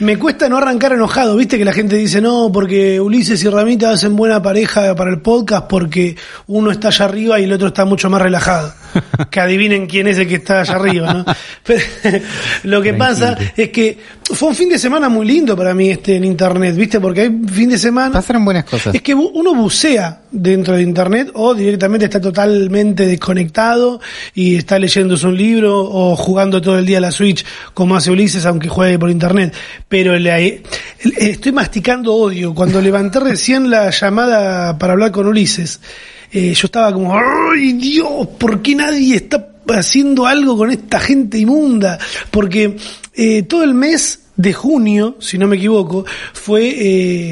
me cuesta no arrancar enojado, viste que la gente dice, no, porque Ulises y Ramita hacen buena pareja para el podcast porque uno está allá arriba y el otro está mucho más relajado. Que adivinen quién es el que está allá arriba, ¿no? Pero, lo que pasa es que fue un fin de semana muy lindo para mí este en internet, viste, porque hay fin de semana... Pasaron buenas cosas. Es que uno bucea dentro de internet o directamente está totalmente desconectado y está leyéndose un libro o jugando todo el día a la Switch como hace Ulises aunque juegue por internet. Pero le- le- estoy masticando odio. Cuando levanté recién la llamada para hablar con Ulises, eh, yo estaba como, ¡ay Dios! ¿Por qué nadie está haciendo algo con esta gente inmunda? Porque eh, todo el mes de junio, si no me equivoco, fue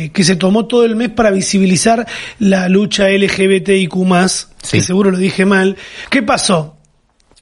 eh, que se tomó todo el mes para visibilizar la lucha LGBTIQ+, Sí. que seguro lo dije mal. ¿Qué pasó?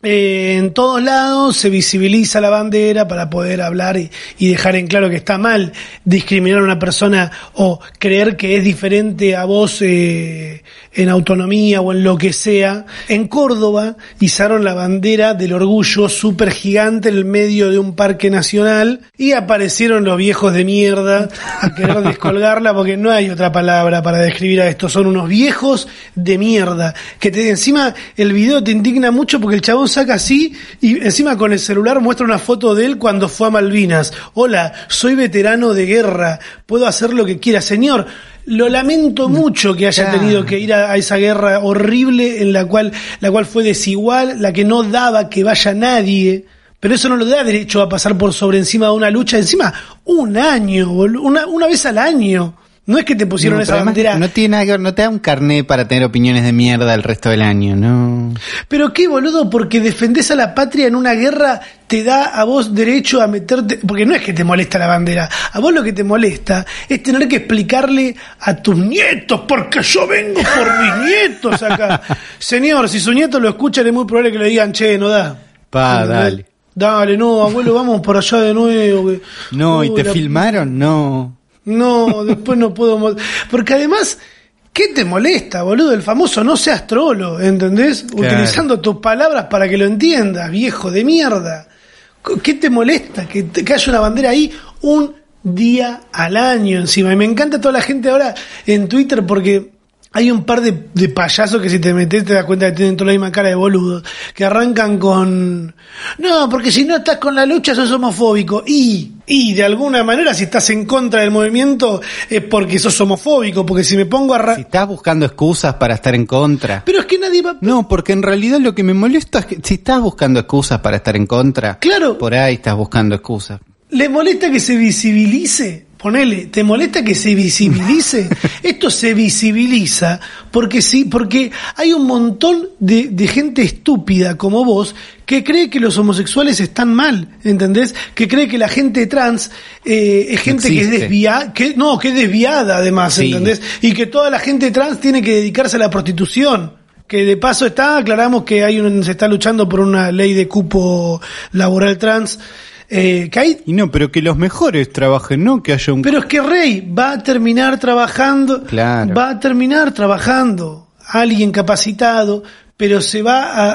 Eh, en todos lados se visibiliza la bandera para poder hablar y, y dejar en claro que está mal discriminar a una persona o creer que es diferente a vos eh, en autonomía o en lo que sea. En Córdoba izaron la bandera del orgullo súper gigante en el medio de un parque nacional y aparecieron los viejos de mierda a querer descolgarla porque no hay otra palabra para describir a esto. Son unos viejos de mierda que te, encima el video te indigna mucho porque el chabón saca así y encima con el celular muestra una foto de él cuando fue a Malvinas. Hola, soy veterano de guerra, puedo hacer lo que quiera. Señor, lo lamento mucho que haya tenido que ir a, a esa guerra horrible en la cual, la cual fue desigual, la que no daba que vaya nadie. Pero eso no lo da derecho a pasar por sobre encima de una lucha. Encima, un año, una, una vez al año. No es que te pusieron No, esa bandera. No tiene nada que ver, no te da un carné para tener opiniones de mierda el resto del año, no. Pero qué boludo, porque defendés a la patria en una guerra te da a vos derecho a meterte, porque no es que te molesta la bandera, a vos lo que te molesta es tener que explicarle a tus nietos, porque yo vengo por mis nietos acá. Señor, si su nieto lo escuchan es muy probable que le digan, che, no da. Pa, dale. Dale, no, abuelo, vamos por allá de nuevo. que- No, ¿y te la- filmaron? No. No, después no puedo. Porque además, ¿qué te molesta, boludo? El famoso no seas trolo, ¿entendés? Claro. Utilizando tus palabras para que lo entiendas, viejo de mierda. ¿Qué te molesta? Que, que haya una bandera ahí un día al año encima. Y me encanta toda la gente ahora en Twitter porque hay un par de, de payasos que si te metes te das cuenta que tienen toda la misma cara de boludos. Que arrancan con... No, porque si no estás con la lucha sos homofóbico. Y, y de alguna manera si estás en contra del movimiento es porque sos homofóbico. Porque si me pongo a... Si estás buscando excusas para estar en contra. Pero es que nadie va... No, porque en realidad lo que me molesta es que si estás buscando excusas para estar en contra, Claro. por ahí estás buscando excusas. ¿Le molesta que se visibilice? Ponele, ¿te molesta que se visibilice? Esto se visibiliza porque sí, porque hay un montón de, de gente estúpida como vos que cree que los homosexuales están mal, ¿entendés? Que cree que la gente trans eh, es gente que es desviada, que no, que es desviada además, Sí. ¿entendés? Y que toda la gente trans tiene que dedicarse a la prostitución. Que de paso está, aclaramos que hay un, se está luchando por una ley de cupo laboral trans. Eh, que hay Y no, pero que los mejores trabajen, no que haya un... pero es que Rey va a terminar trabajando, Claro. va a terminar trabajando alguien capacitado, pero se va a,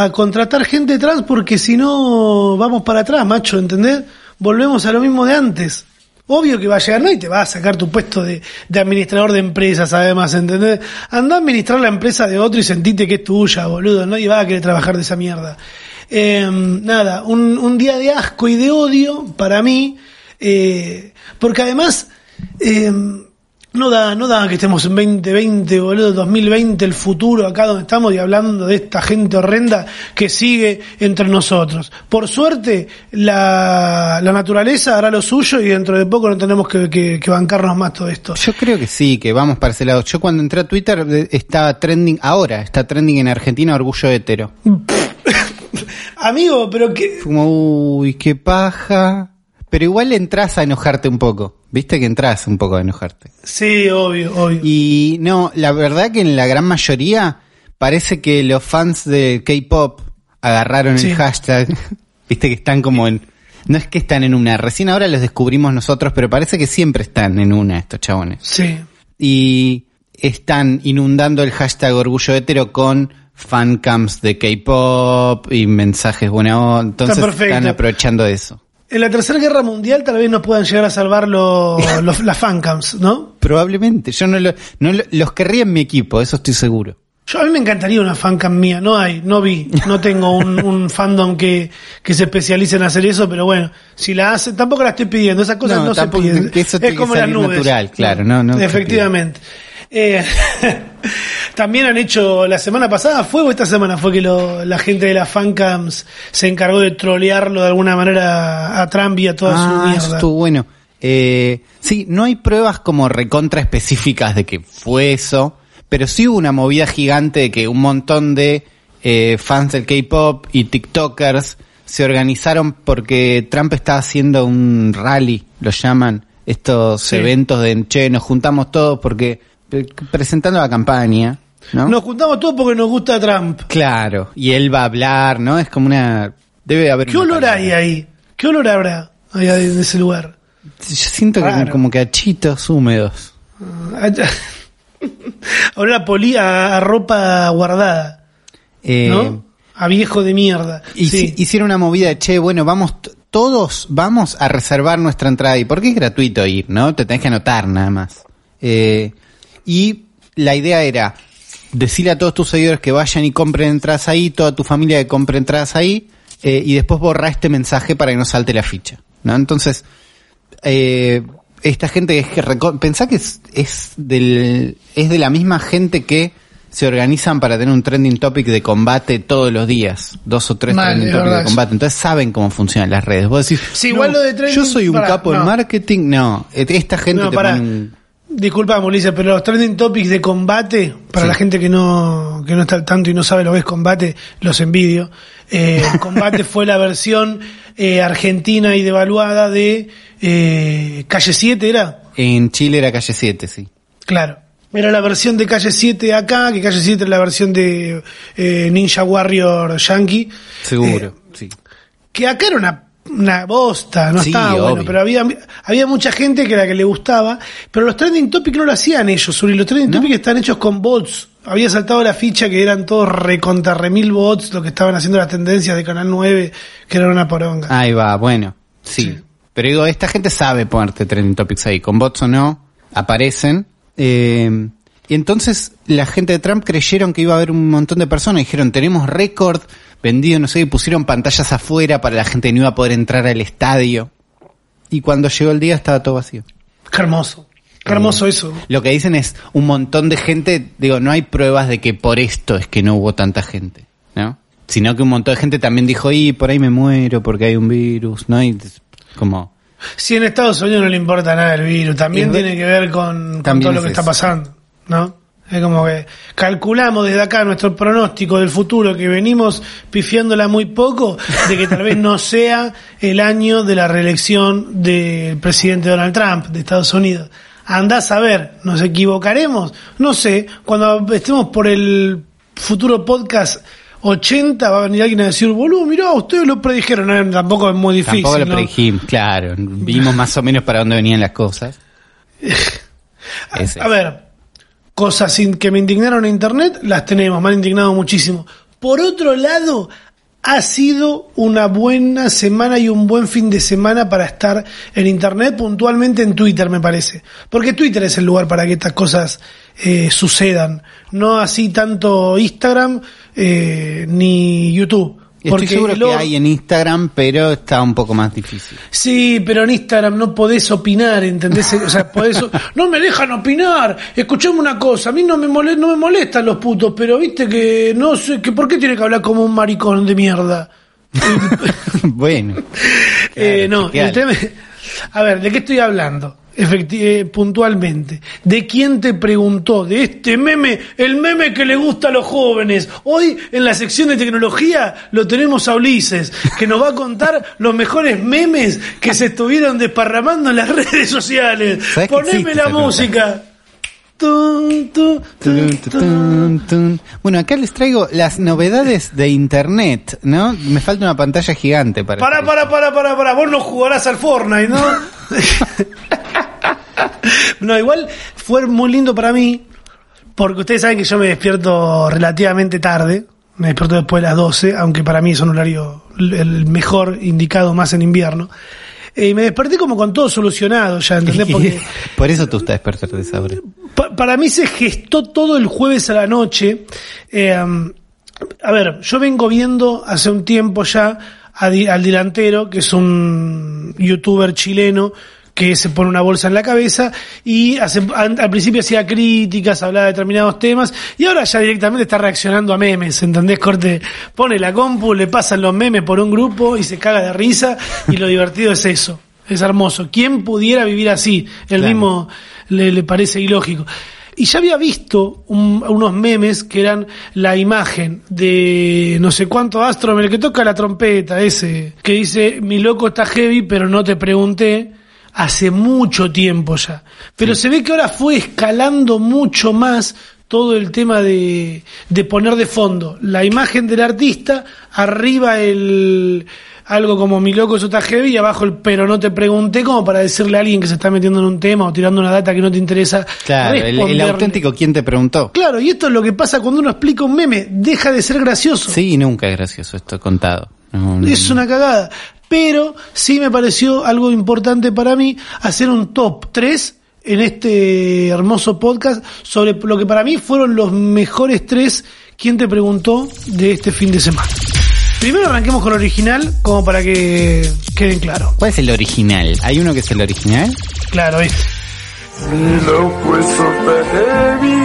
a- a contratar gente trans porque si no vamos para atrás, macho, ¿entendés? Volvemos a lo mismo de antes. Obvio que va a llegar, no, y te va a sacar tu puesto de, de administrador de empresas, además, ¿entendés? Anda a administrar la empresa de otro y sentite que es tuya, boludo. Nadie va a querer trabajar de esa mierda. Eh, nada, un, un día de asco y de odio para mí, eh, porque además, eh, no da, no da que estemos en 2020, boludo, 2020, el futuro acá donde estamos y hablando de esta gente horrenda que sigue entre nosotros. Por suerte, la, la naturaleza hará lo suyo y dentro de poco no tenemos que, que- que bancarnos más todo esto. Yo creo que sí, que vamos para ese lado. Yo cuando entré a Twitter eh, estaba trending, ahora está trending en Argentina orgullo hetero. Amigo, pero que... Como, uy, qué paja. Pero igual entras a enojarte un poco. Viste que entras un poco a enojarte. Sí, obvio, obvio. Y no, la verdad que en la gran mayoría parece que los fans de K-pop agarraron Sí. el hashtag. Viste que están como en... No es que están en una, recién ahora los descubrimos nosotros, pero parece que siempre están en una estos chabones. Sí. Y están inundando el hashtag orgullo hetero con fancams de K-pop y mensajes buena onda. Entonces están aprovechando eso. En la Tercera Guerra Mundial tal vez nos puedan llegar a salvar los, los- las fancams, ¿no? Probablemente. Yo no, lo- no lo- los querría en mi equipo, eso estoy seguro. Yo a mí me encantaría una fancam mía, no hay, no vi, no tengo un, un fandom que, que se especialice en hacer eso, pero bueno, si la hace, tampoco la estoy pidiendo, esas cosas No, no, se piden. es como las nubes. natural, claro, no, no Efectivamente. Eh, también han hecho, la semana pasada fue o esta semana fue que lo- la gente de las fancams se encargó de trolearlo de alguna manera a Trump y a toda su Ah, eso mierda. estuvo bueno. Eh, sí, no hay pruebas como recontra específicas de que fue eso, pero sí hubo una movida gigante de que un montón de eh, fans del K-pop y TikTokers se organizaron porque Trump estaba haciendo un rally, lo llaman, estos Sí. eventos de, che, nos juntamos todos porque presentando la campaña, ¿no? Nos juntamos todos porque nos gusta Trump. Claro, y él va a hablar, ¿no? Es como una... Debe haber... ¿Qué olor palabra. hay ahí? ¿Qué olor habrá ahí en ese lugar? Yo siento que como que achitos húmedos. Ahora a, a, a ropa guardada, Eh, ¿no? A viejo de mierda. y sí. hicieron una movida de, che, bueno, vamos, todos vamos a reservar nuestra entrada ahí, porque es gratuito ir, ¿no? Te tenés que anotar nada más. Eh, y la idea era decirle a todos tus seguidores que vayan y compren entradas ahí, toda tu familia que compre entradas ahí, eh, y después borra este mensaje para que no salte la ficha, ¿no? Entonces, eh, esta gente es que pensá que es, es del es de la misma gente que se organizan para tener un trending topic de combate todos los días, dos o tres Mal, trending topics de combate, entonces saben cómo funcionan las redes. Vos decís, Sí, igual "No, lo de trending- yo soy un capo no. en marketing, no, eh, esta gente No, te pará. pone un- Disculpa, Ulises, pero los trending topics de combate, para Sí. la gente que no, que no está al tanto y no sabe lo que es combate, los envidio. Eh, combate fue la versión eh, argentina y devaluada de eh, Calle 7, ¿era? en Chile era calle 7, sí. Claro. Era la versión de Calle 7 acá, que Calle 7 es la versión de eh, Ninja Warrior Yankee. Seguro, Eh, sí. que acá era una, una bosta, no Sí, estaba bueno, pero había, había mucha gente que era que le gustaba, pero los trending topics no lo hacían ellos, Suri, los trending ¿No? topics están hechos con bots. Había saltado la ficha que eran todos recontra remil bots, lo que estaban haciendo las tendencias de Canal 9, que era una poronga. Ahí va, bueno, sí. Sí. Pero digo, esta gente sabe ponerte trending topics ahí, con bots o no, aparecen. Eh, y entonces la gente de Trump creyeron que iba a haber un montón de personas, dijeron, tenemos récord vendido, no sé, y pusieron pantallas afuera para la gente que no iba a poder entrar al estadio. Y cuando llegó el día estaba todo vacío. Qué hermoso. Qué hermoso eso. Lo que dicen es un montón de gente, digo, no hay pruebas de que por esto es que no hubo tanta gente, ¿no? Sino que un montón de gente también dijo, y por ahí me muero porque hay un virus, ¿no? Y como, Si en Estados Unidos no le importa nada el virus, también tiene que ver con, todo lo es que está pasando, ¿no? Es como que calculamos desde acá nuestro pronóstico del futuro que venimos pifiándola muy poco, de que tal vez no sea el año de la reelección del presidente Donald Trump de Estados Unidos. Andás a ver, ¿nos equivocaremos? No sé, cuando estemos por el futuro podcast 80 va a venir alguien a decir, boludo, mirá, ustedes lo predijeron, Eh, tampoco es muy difícil. tampoco lo ¿no? predijimos, claro, vimos más o menos para dónde venían las cosas. A ver, cosas que me indignaron en internet, las tenemos, me han indignado muchísimo. Por otro lado, ha sido una buena semana y un buen fin de semana para estar en internet, puntualmente en Twitter, me parece. Porque Twitter es el lugar para que estas cosas eh, sucedan. No así tanto Instagram eh, ni YouTube. Estoy Porque seguro el que hay en Instagram, pero está un poco más difícil. Sí, pero en Instagram no podés opinar, ¿entendés? O sea, podés, no me dejan opinar. Escuchame una cosa, a mí no me mole- no me molestan los putos, pero viste que no sé, que por qué tiene que hablar como un maricón de mierda. bueno. Eh, no, el tema, a ver, ¿de qué estoy hablando? Eh, puntualmente. ¿De quién te preguntó? De este meme, el meme que le gusta a los jóvenes. Hoy en la sección de tecnología lo tenemos a Ulises, que nos va a contar los mejores memes que se estuvieron desparramando en las redes sociales. ¿Sabés que Poneme la música. Tun, tun, Tun. Bueno, acá les traigo las novedades de Internet, ¿no? Me falta una pantalla gigante para... Para, para, para, para, para. Vos no jugarás al Fortnite, ¿no? no, igual fue muy lindo para mí, porque ustedes saben que yo me despierto relativamente tarde, me despierto después de las 12, aunque para mí es un horario el mejor, indicado más en invierno. Eh, y me desperté como con todo solucionado ya, ¿entendés? Porque Por eso tú estás despertando de esa hora. pa- para mí se gestó todo el jueves a la noche. Eh, a ver, yo vengo viendo hace un tiempo ya al delantero, que es un youtuber chileno que se pone una bolsa en la cabeza y hace, al principio hacía críticas, hablaba de determinados temas y ahora ya directamente está reaccionando a memes, ¿entendés? Corte, pone la compu, le pasan los memes por un grupo y se caga de risa y lo divertido es eso. Es hermoso. ¿Quién pudiera vivir así? El Claro. mismo le, le parece ilógico. Y ya había visto un- unos memes que eran la imagen de no sé cuánto astro, el que toca la trompeta, ese, que dice, mi loco está heavy, pero no te pregunté, hace mucho tiempo ya. Pero se ve que ahora fue escalando mucho más todo el tema de, de poner de fondo la imagen del artista, arriba el algo como mi loco eso está heavy y abajo el pero no te pregunté como para decirle a alguien que se está metiendo en un tema o tirando una data que no te interesa Claro, el, auténtico, ¿quién te preguntó? Claro, y esto es lo que pasa cuando uno explica un meme, deja de ser gracioso. Sí, nunca es gracioso esto contado. No, no, Es una cagada. Pero sí me pareció algo importante para mí hacer un top 3 en este hermoso podcast sobre lo que para mí fueron los mejores tres ¿Quién te preguntó de este fin de semana? Primero arranquemos con el original, como para que queden claros. ¿Cuál es el original? ¿Hay uno que es el original? Claro, este. Mi loco es super heavy,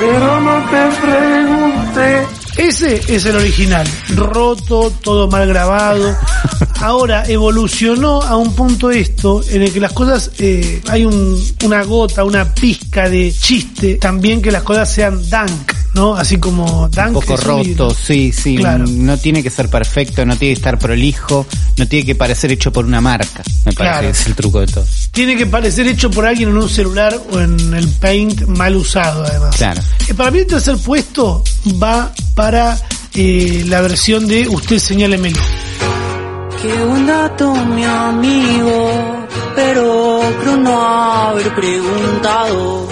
pero no te pregunté. Ese es el original, roto, todo mal grabado. Ahora evolucionó a un punto esto en el que las cosas, eh, hay un- una gota, una pizca de chiste, también que las cosas sean dank, ¿no? Así como dank. Un poco roto, sí, sí. Claro. No tiene que ser perfecto, no tiene que estar prolijo, no tiene que parecer hecho por una marca. Me parece Claro. que es el truco de todo. Tiene que parecer hecho por alguien en un celular o en el paint mal usado, además. Claro. Eh, Para mí el tercer puesto va para eh, la versión de Usted señálemelo. Qué buen dato, mi amigo, pero creo no haber preguntado.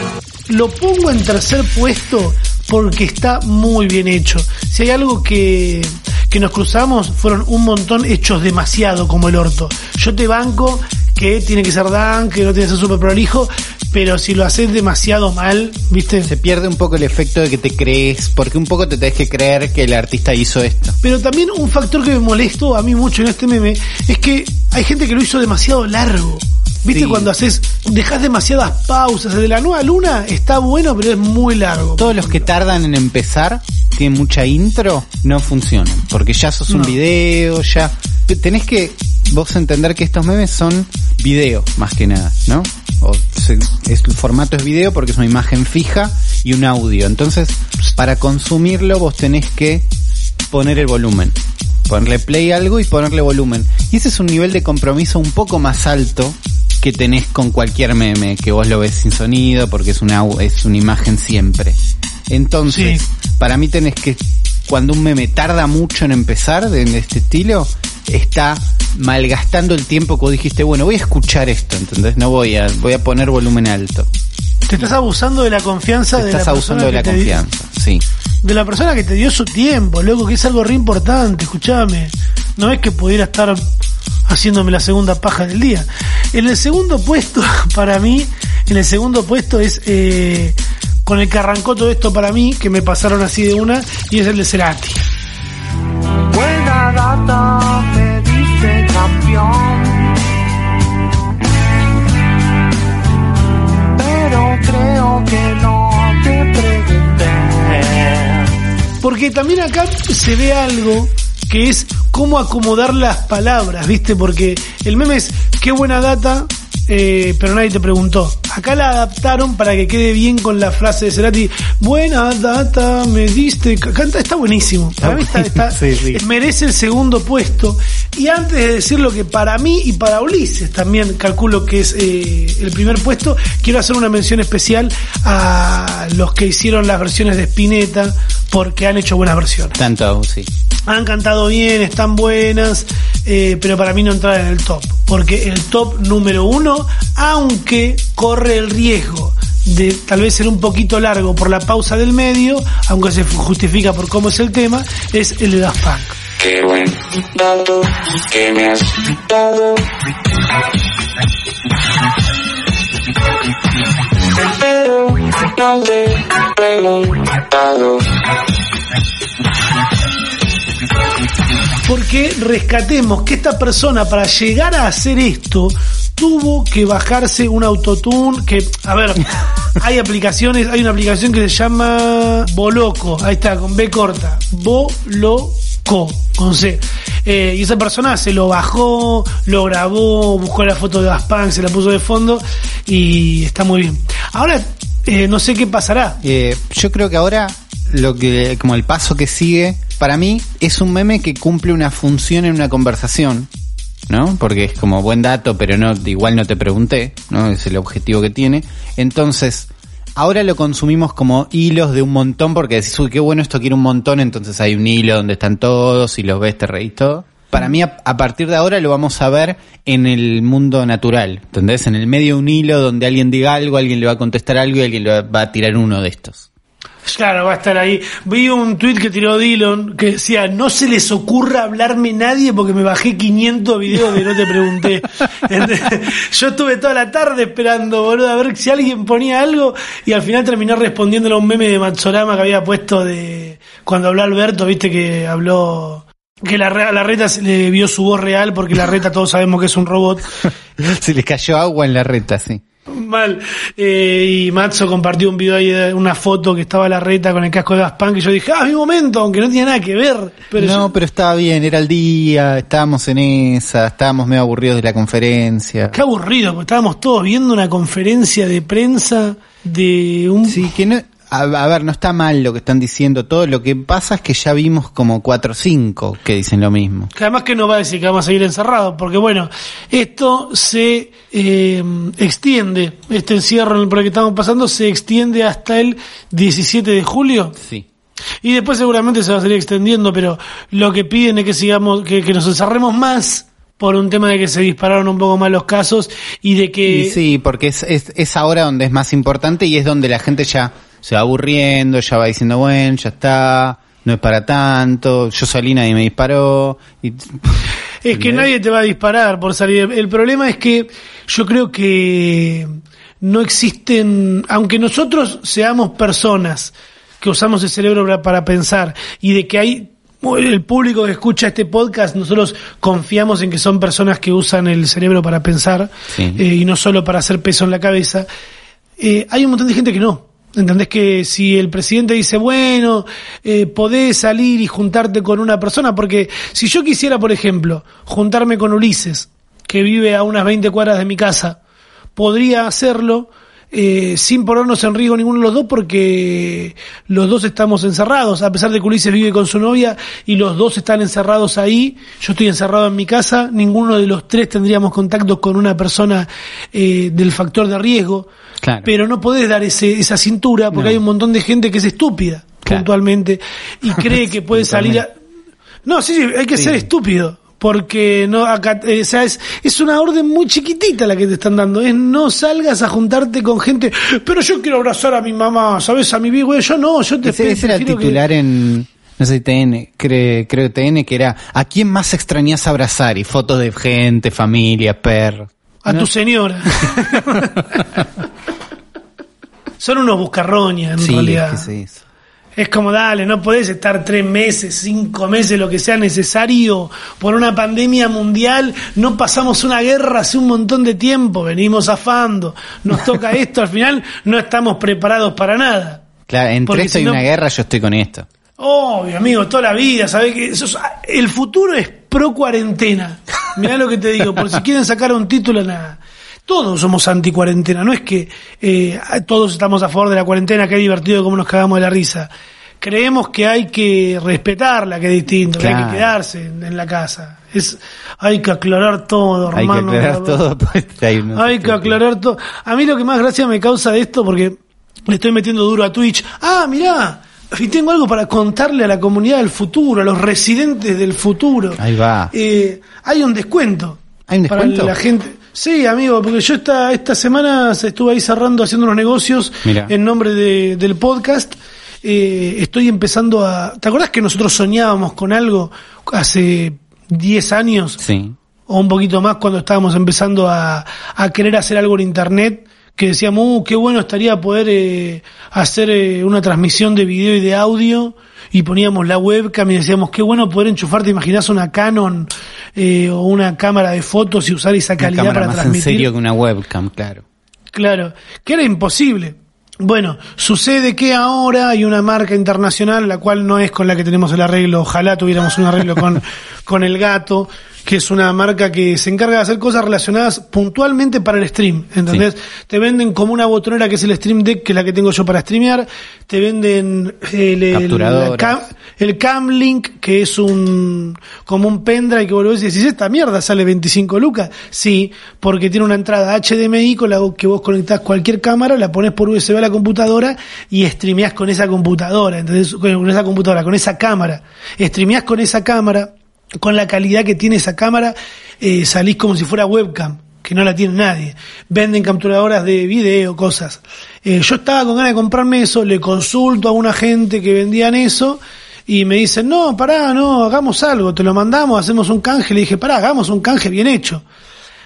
Lo pongo en tercer puesto porque está muy bien hecho. Si hay algo que, que nos cruzamos, fueron un montón hechos demasiado como el orto. Yo te banco que tiene que ser Dan, que no tiene que ser súper prolijo, pero si lo haces demasiado mal, ¿viste? Se pierde un poco el efecto de que te crees, porque un poco te tenés que creer que el artista hizo esto. Pero también un factor que me molestó a mí mucho en este meme es que hay gente que lo hizo demasiado largo. ¿Viste Sí. cuando haces, dejas demasiadas pausas? El de la nueva luna está bueno, pero es muy largo. Todos los que tardan en empezar, tienen mucha intro, no funcionan. Porque ya sos un video, ya... Tenés que vos entender que estos memes son video, más que nada, ¿no? O se- es, el formato es video porque es una imagen fija y un audio. Entonces, para consumirlo vos tenés que poner el volumen. Ponerle play algo y ponerle volumen. Y ese es un nivel de compromiso un poco más alto que tenés con cualquier meme, que vos lo ves sin sonido porque es una, es una imagen siempre. Entonces, Sí. para mí tenés que, cuando un meme tarda mucho en empezar de, de este estilo, está malgastando el tiempo que vos dijiste, bueno, voy a escuchar esto, ¿entendés? No voy a, voy a poner volumen alto. Te estás abusando de la confianza Te de estás la abusando persona de la confianza, sí. de la persona que te dio su tiempo, loco, que es algo re importante, escúchame. No es que pudiera estar haciéndome la segunda paja del día. En el segundo puesto, para mí, en el segundo puesto es eh, con el que arrancó todo esto para mí, que me pasaron así de una, y es el de Cerati. Buena data, me dice campeón. Pero creo que no te pregunté. Porque también acá se ve algo que es cómo acomodar las palabras, ¿viste? Porque el meme es qué buena data, eh, pero nadie te preguntó. Acá la adaptaron para que quede bien con la frase de Cerati, buena data, me diste, canta, está buenísimo. Para mí está, está- Sí, sí. merece el segundo puesto. Y antes de decir lo que para mí y para Ulises también calculo que es eh, el primer puesto, quiero hacer una mención especial a los que hicieron las versiones de Spinetta porque han hecho buenas versiones. Tanto, sí. Han cantado bien, están buenas, eh, pero para mí no entrar en el top. Porque el top número uno, aunque corre el riesgo de tal vez ser un poquito largo por la pausa del medio, aunque se justifica por cómo es el tema, es el de Daft Punk. Qué buen dato que me has dado. Pero no te he preguntado. Porque rescatemos que esta persona para llegar a hacer esto tuvo que bajarse un autotune que, a ver, hay aplicaciones, hay una aplicación que se llama Boloco, ahí está, con B corta, Boloco, con C. Eh, y esa persona se lo bajó, lo grabó, buscó la foto de Daft Punk, se la puso de fondo y está muy bien. Ahora, eh, no sé qué pasará. Eh, yo creo que ahora lo que como el paso que sigue para mí es un meme que cumple una función en una conversación, ¿no? Porque es como buen dato, pero no igual no te pregunté, ¿no? Es el objetivo que tiene. Entonces, ahora lo consumimos como hilos de un montón porque decís, uy, qué bueno esto quiere un montón, entonces hay un hilo donde están todos y los ves, te reís todo. Para mí, a, a partir de ahora lo vamos a ver en el mundo natural, ¿entendés? En el medio de un hilo donde alguien diga algo, alguien le va a contestar algo y alguien le va- va a tirar uno de estos. Claro, va a estar ahí. Vi un tweet que tiró Dillon que decía, no se les ocurra hablarme nadie porque me bajé 500 videos de no te pregunté. Yo estuve toda la tarde esperando, boludo, a ver si alguien ponía algo y al final terminó respondiéndole a un meme de Matsorama que había puesto de cuando habló Alberto, viste que habló que la, la reta se le vio su voz real porque la reta todos sabemos que es un robot. Se les cayó agua en la reta, sí. Mal. Eh, y Matzo compartió un video ahí, una foto que estaba la reta con el casco de Daft Punk y yo dije, ah, mi momento, aunque no tiene nada que ver. Pero no, yo- pero estaba bien, era el día, estábamos en esa, estábamos medio aburridos de la conferencia. qué aburrido, porque estábamos todos viendo una conferencia de prensa de un... Sí, que no, a, a ver, no está mal lo que están diciendo, todo lo que pasa es que ya vimos como cuatro o cinco que dicen lo mismo. Que además que no va a decir que vamos a seguir encerrados, porque bueno, esto se eh, extiende, este encierro por el que estamos pasando se extiende hasta el 17 de julio. Sí. Y después seguramente se va a seguir extendiendo, pero lo que piden es que sigamos, que, que nos encerremos más por un tema de que se dispararon un poco más los casos y de que Y sí, porque es, es, es ahora donde es más importante y es donde la gente ya se va aburriendo, ya va diciendo, bueno, ya está, no es para tanto, yo salí, nadie me disparó. Y, es que nadie te va a disparar por salir. El problema es que yo creo que no existen, aunque nosotros seamos personas que usamos el cerebro para- pensar y de que hay el público que escucha este podcast, nosotros confiamos en que son personas que usan el cerebro para pensar Sí. eh, y no solo para hacer peso en la cabeza. Eh, hay un montón de gente que no. ¿Entendés que si el presidente dice, bueno, eh, podés salir y juntarte con una persona? Porque si yo quisiera, por ejemplo, juntarme con Ulises, que vive a unas 20 cuadras de mi casa, podría hacerlo eh, sin ponernos en riesgo ninguno de los dos porque los dos estamos encerrados, a pesar de que Ulises vive con su novia y los dos están encerrados ahí, yo estoy encerrado en mi casa, ninguno de los tres tendríamos contacto con una persona eh, del factor de riesgo, Claro. pero no podés dar ese, esa cintura porque No. hay un montón de gente que es estúpida Claro. puntualmente y cree que puede salir a... No, sí, sí, hay que Sí. ser estúpido. Porque no, acá, eh, o sea, es, es una orden muy chiquitita la que te están dando. Es no salgas a juntarte con gente. Pero yo quiero abrazar a mi mamá, ¿sabes? A mi viejo. Yo no, yo te ese, ese era que- titular en, no sé TN, cre- creo TN, que era, ¿a quién más extrañas abrazar? Y fotos de gente, familia, perros. A ¿No? tu señora. Son unos buscarroñas, en Sí, realidad. es que sí. Es como, dale, no podés estar tres meses, cinco meses, lo que sea necesario por una pandemia mundial. No pasamos una guerra hace un montón de tiempo, venimos zafando, nos toca esto, al final no estamos preparados para nada. Claro, entre esto si y no- una guerra yo estoy con esto. Obvio, amigo, toda la vida, ¿sabés que eso es- el futuro es pro cuarentena. Mirá lo que te digo, por si quieren sacar un título, nada. Todos somos anti cuarentena, no es que eh, todos estamos a favor de la cuarentena, que es divertido como nos cagamos de la risa. Creemos que hay que respetarla, que es distinto, que hay que quedarse en, en la casa. Es, hay que aclarar todo, Hay que aclarar todo. pues, hay que aclarar todo. A mí lo que más gracia me causa de esto, porque le estoy metiendo duro a Twitch. Ah, mirá, y tengo algo para contarle a la comunidad del futuro, a los residentes del futuro. Ahí va. Eh, hay un descuento. ¿Hay un para descuento? la gente. Sí, amigo, porque yo esta, esta semana estuve ahí cerrando, haciendo unos negocios Mira. en nombre de- del podcast. Eh, estoy empezando a... ¿Te acordás que nosotros soñábamos con algo hace 10 años? Sí. o un poquito más cuando estábamos empezando a, a querer hacer algo en internet, que decíamos, uh, qué bueno estaría poder eh, hacer eh, una transmisión de video y de audio, y poníamos la webcam y decíamos, qué bueno poder enchufar, te imaginas una Canon eh, o una cámara de fotos y usar esa Una calidad cámara para más en transmitir. serio que una webcam, claro. Claro, que era imposible. Bueno, sucede que ahora hay una marca internacional, la cual no es con la que tenemos el arreglo, ojalá tuviéramos un arreglo con, con el gato, que es una marca que se encarga de hacer cosas relacionadas puntualmente para el stream, ¿entendés? Te venden como una botonera que es el Stream Deck, que es la que tengo yo para streamear, te venden el, el, Capturadoras. la el Camlink, que es un como un pendrive que volvés y decís, esta mierda sale 25 lucas. Sí, porque tiene una entrada HDMI con la que vos conectás cualquier cámara, la pones por USB a la computadora y streameás con esa computadora, entonces con esa computadora, con esa cámara. Streameás con esa cámara, con la calidad que tiene esa cámara, eh, salís como si fuera webcam que no la tiene nadie. Venden capturadoras de video, cosas. Eh, yo estaba con ganas de comprarme eso, le consulto a una gente que vendían eso y me dicen, no, pará, no, hagamos algo, te lo mandamos, hacemos un canje. Le dije, pará, hagamos un canje bien hecho.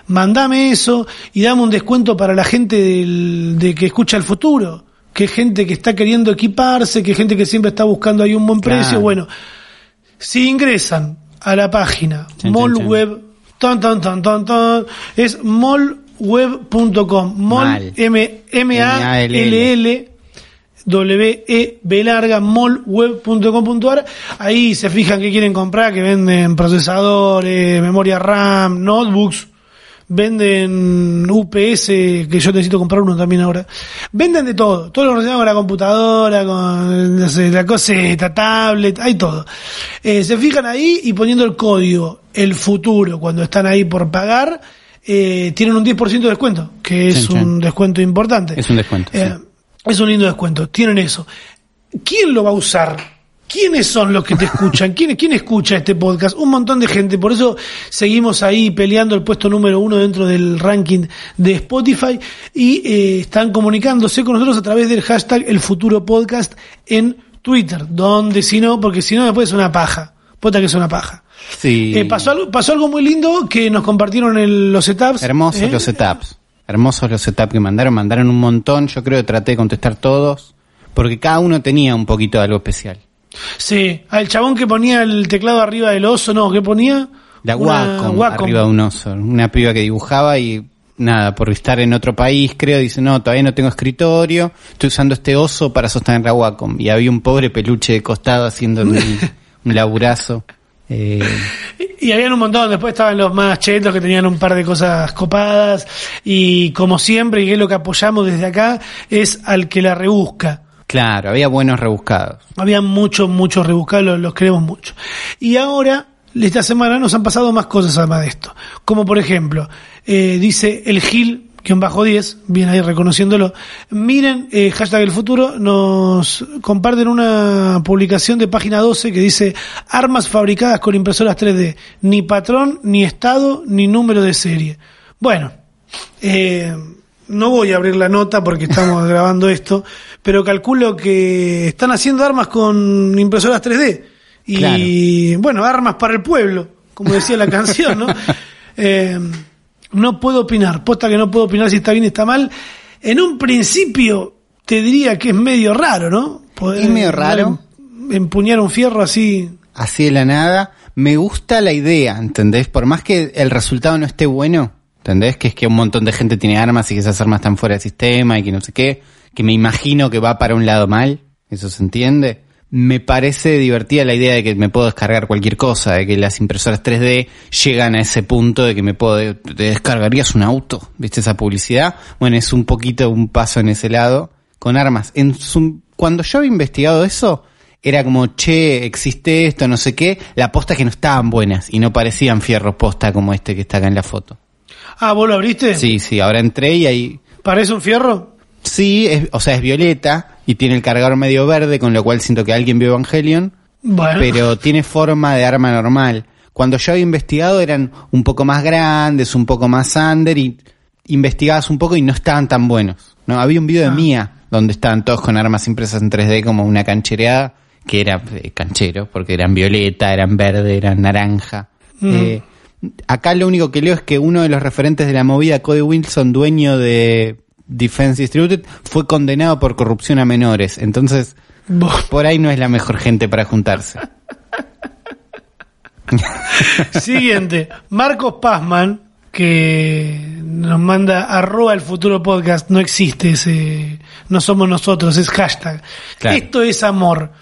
Mandame eso y dame un descuento para la gente del- de que escucha el futuro. Que es gente que está queriendo equiparse, que es gente que siempre está buscando ahí un buen Claro. precio. Bueno, si ingresan a la página mallweb, tan, tan, tan, tan, tan, es mallweb.com, mall, Mal. M, M, A, L, L, W, B larga, mallweb.com.ar. Ahí se fijan que quieren comprar, que venden procesadores, memoria RAM, notebooks, venden UPS, que yo necesito comprar uno también ahora. Venden de todo, todo lo relacionado con la computadora, con no sé, la coseta, tablet, hay todo. Eh, se fijan ahí y poniendo el código, el futuro, cuando están ahí por pagar, eh, tienen un 10% de descuento, que es un descuento importante. Es un descuento, Eh, sí. Es un lindo descuento, tienen eso. ¿Quién lo va a usar? ¿Quiénes son los que te escuchan? ¿Quién, ¿Quién escucha este podcast? Un montón de gente, por eso seguimos ahí peleando el puesto número uno dentro del ranking de Spotify y eh, están comunicándose con nosotros a través del hashtag El Futuro Podcast en Twitter, donde si no, porque si no después es una paja, puta que es una paja. Sí. Eh, pasó, algo, pasó algo muy lindo que nos compartieron en los setups. Hermosos ¿eh? los setups. Hermosos los setups que mandaron. Mandaron un montón. Yo creo que traté de contestar todos. Porque cada uno tenía un poquito de algo especial. Sí, al chabón que ponía el teclado arriba del oso, no, ¿qué ponía? La Wacom, Wacom. arriba de un oso. Una piba que dibujaba y nada, por estar en otro país, creo, dice, no, todavía no tengo escritorio, estoy usando este oso para sostener la Wacom. Y había un pobre peluche de costado haciendo un, un laburazo. Eh, Y, habían un montón, después estaban los más chetos que tenían un par de cosas copadas y como siempre, y es lo que apoyamos desde acá, es al que la rebusca. claro, había buenos rebuscados. Había muchos, muchos rebuscados, los, los queremos mucho. Y ahora, esta semana nos han pasado más cosas además de esto. Como por ejemplo, eh, dice el Gil, que un bajo 10, bien ahí reconociéndolo. Miren, eh, hashtag el futuro, nos comparten una publicación de página 12 que dice armas fabricadas con impresoras 3D. Ni patrón, ni estado, ni número de serie. Bueno, eh, no voy a abrir la nota porque estamos grabando esto, pero calculo que están haciendo armas con impresoras 3D. Y bueno, armas para el pueblo, como decía la canción, ¿no? Eh, no puedo opinar, posta que no puedo opinar si está bien o está mal. En un principio te diría que es medio raro, ¿no? Poder Es medio raro. em- Empuñar un fierro así. Así de la nada. Me gusta la idea, ¿entendés? Por más que el resultado no esté bueno, ¿entendés? Que es que un montón de gente tiene armas y que esas armas están fuera del sistema y que no sé qué, que me imagino que va para un lado mal, eso se entiende. Me parece divertida la idea de que me puedo descargar cualquier cosa, de que las impresoras 3D llegan a ese punto de que me puedo, te descargarías un auto, ¿viste esa publicidad? Bueno, es un poquito un paso en ese lado, con armas. En su- cuando yo había investigado eso, era como, che, existe esto, no sé qué, la posta es que no estaban buenas y no parecían fierros posta como este que está acá en la foto. Ah, ¿vos lo abriste? Sí, sí, ahora entré y ahí, ¿Parece un fierro? sí, es, o sea, es violeta y tiene el cargador medio verde, con lo cual siento que alguien vio Evangelion, Bueno. pero tiene forma de arma normal. cuando yo había investigado eran un poco más grandes, un poco más under y investigabas un poco y no estaban tan buenos. No, había un video de Mía donde estaban todos con armas impresas en 3D como una canchereada que era eh, canchero porque eran violeta, eran verde, eran naranja. Eh, acá lo único que leo es que uno de los referentes de la movida, Cody Wilson, dueño de Defense Distributed, fue condenado por corrupción a menores. Entonces, por ahí no es la mejor gente para juntarse. Siguiente, Marcos Pazman, que nos manda arroba el futuro podcast, no existe ese, no somos nosotros, es hashtag. Claro. Esto es amor.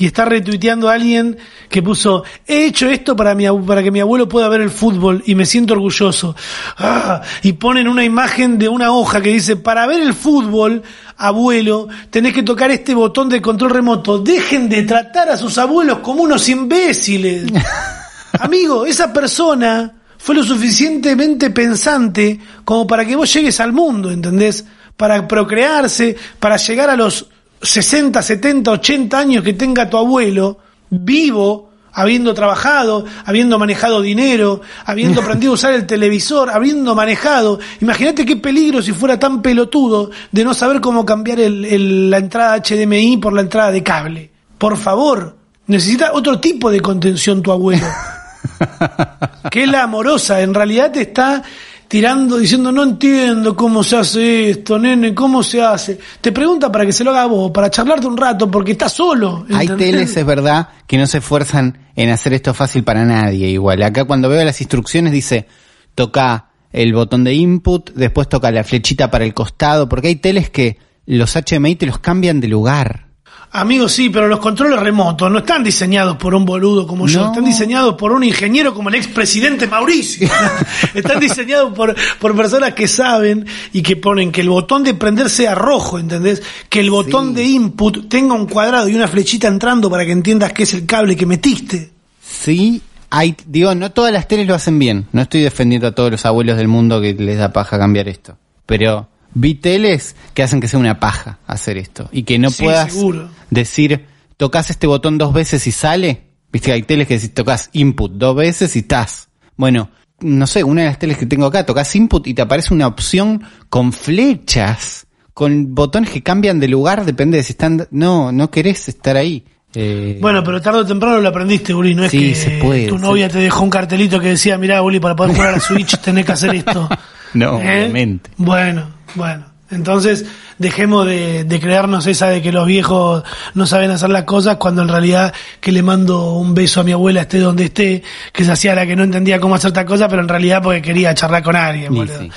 Y está retuiteando a alguien que puso, he hecho esto para, mi, para que mi abuelo pueda ver el fútbol y me siento orgulloso. Ah, y ponen una imagen de una hoja que dice, para ver el fútbol, abuelo, tenés que tocar este botón de control remoto. Dejen de tratar a sus abuelos como unos imbéciles. Amigo, esa persona fue lo suficientemente pensante como para que vos llegues al mundo, ¿entendés? Para procrearse, para llegar a los 60, 70, 80 años que tenga tu abuelo, vivo, habiendo trabajado, habiendo manejado dinero, habiendo aprendido a usar el televisor, habiendo manejado. Imagínate qué peligro si fuera tan pelotudo de no saber cómo cambiar el- el- la entrada HDMI por la entrada de cable. Por favor, necesita otro tipo de contención tu abuelo que es la amorosa, en realidad te está tirando, diciendo, no entiendo cómo se hace esto, nene, cómo se hace. Te pregunta para que se lo haga vos, para charlarte un rato, porque está solo. Hay teles, es verdad, que no se esfuerzan en hacer esto fácil para nadie. Igual, acá cuando veo las instrucciones dice, toca el botón de input, después toca la flechita para el costado, porque hay teles que los HMI te los cambian de lugar. Amigos, sí, pero los controles remotos no están diseñados por un boludo como yo, están diseñados por un ingeniero como el expresidente Mauricio. están diseñados por, por personas que saben y que ponen que el botón de prender sea rojo, ¿entendés? Que el botón Sí. de input tenga un cuadrado y una flechita entrando para que entiendas que es el cable que metiste. Sí, hay, digo, no todas las teles lo hacen bien. No estoy defendiendo a todos los abuelos del mundo que les da paja cambiar esto. Pero vi teles que hacen que sea una paja hacer esto. Y que no Sí, puedas seguro. decir, tocas este botón dos veces y sale. Viste que hay teles que si tocas input dos veces y estás. Bueno, no sé, una de las teles que tengo acá, tocas input y te aparece una opción con flechas, con botones que cambian de lugar, depende de si están... No, no querés estar ahí. Eh, Bueno, pero tarde o temprano lo aprendiste, Uli. No es Sí, que se puede, tu se- novia te dejó un cartelito que decía, mirá, Uli, para poder jugar a la Switch tenés que hacer esto. No, obviamente. Bueno, bueno. Entonces, dejemos de, de creernos esa de que los viejos no saben hacer las cosas cuando en realidad que le mando un beso a mi abuela esté donde esté, que se hacía la que no entendía cómo hacer tal cosa, pero en realidad porque quería charlar con alguien. Sí.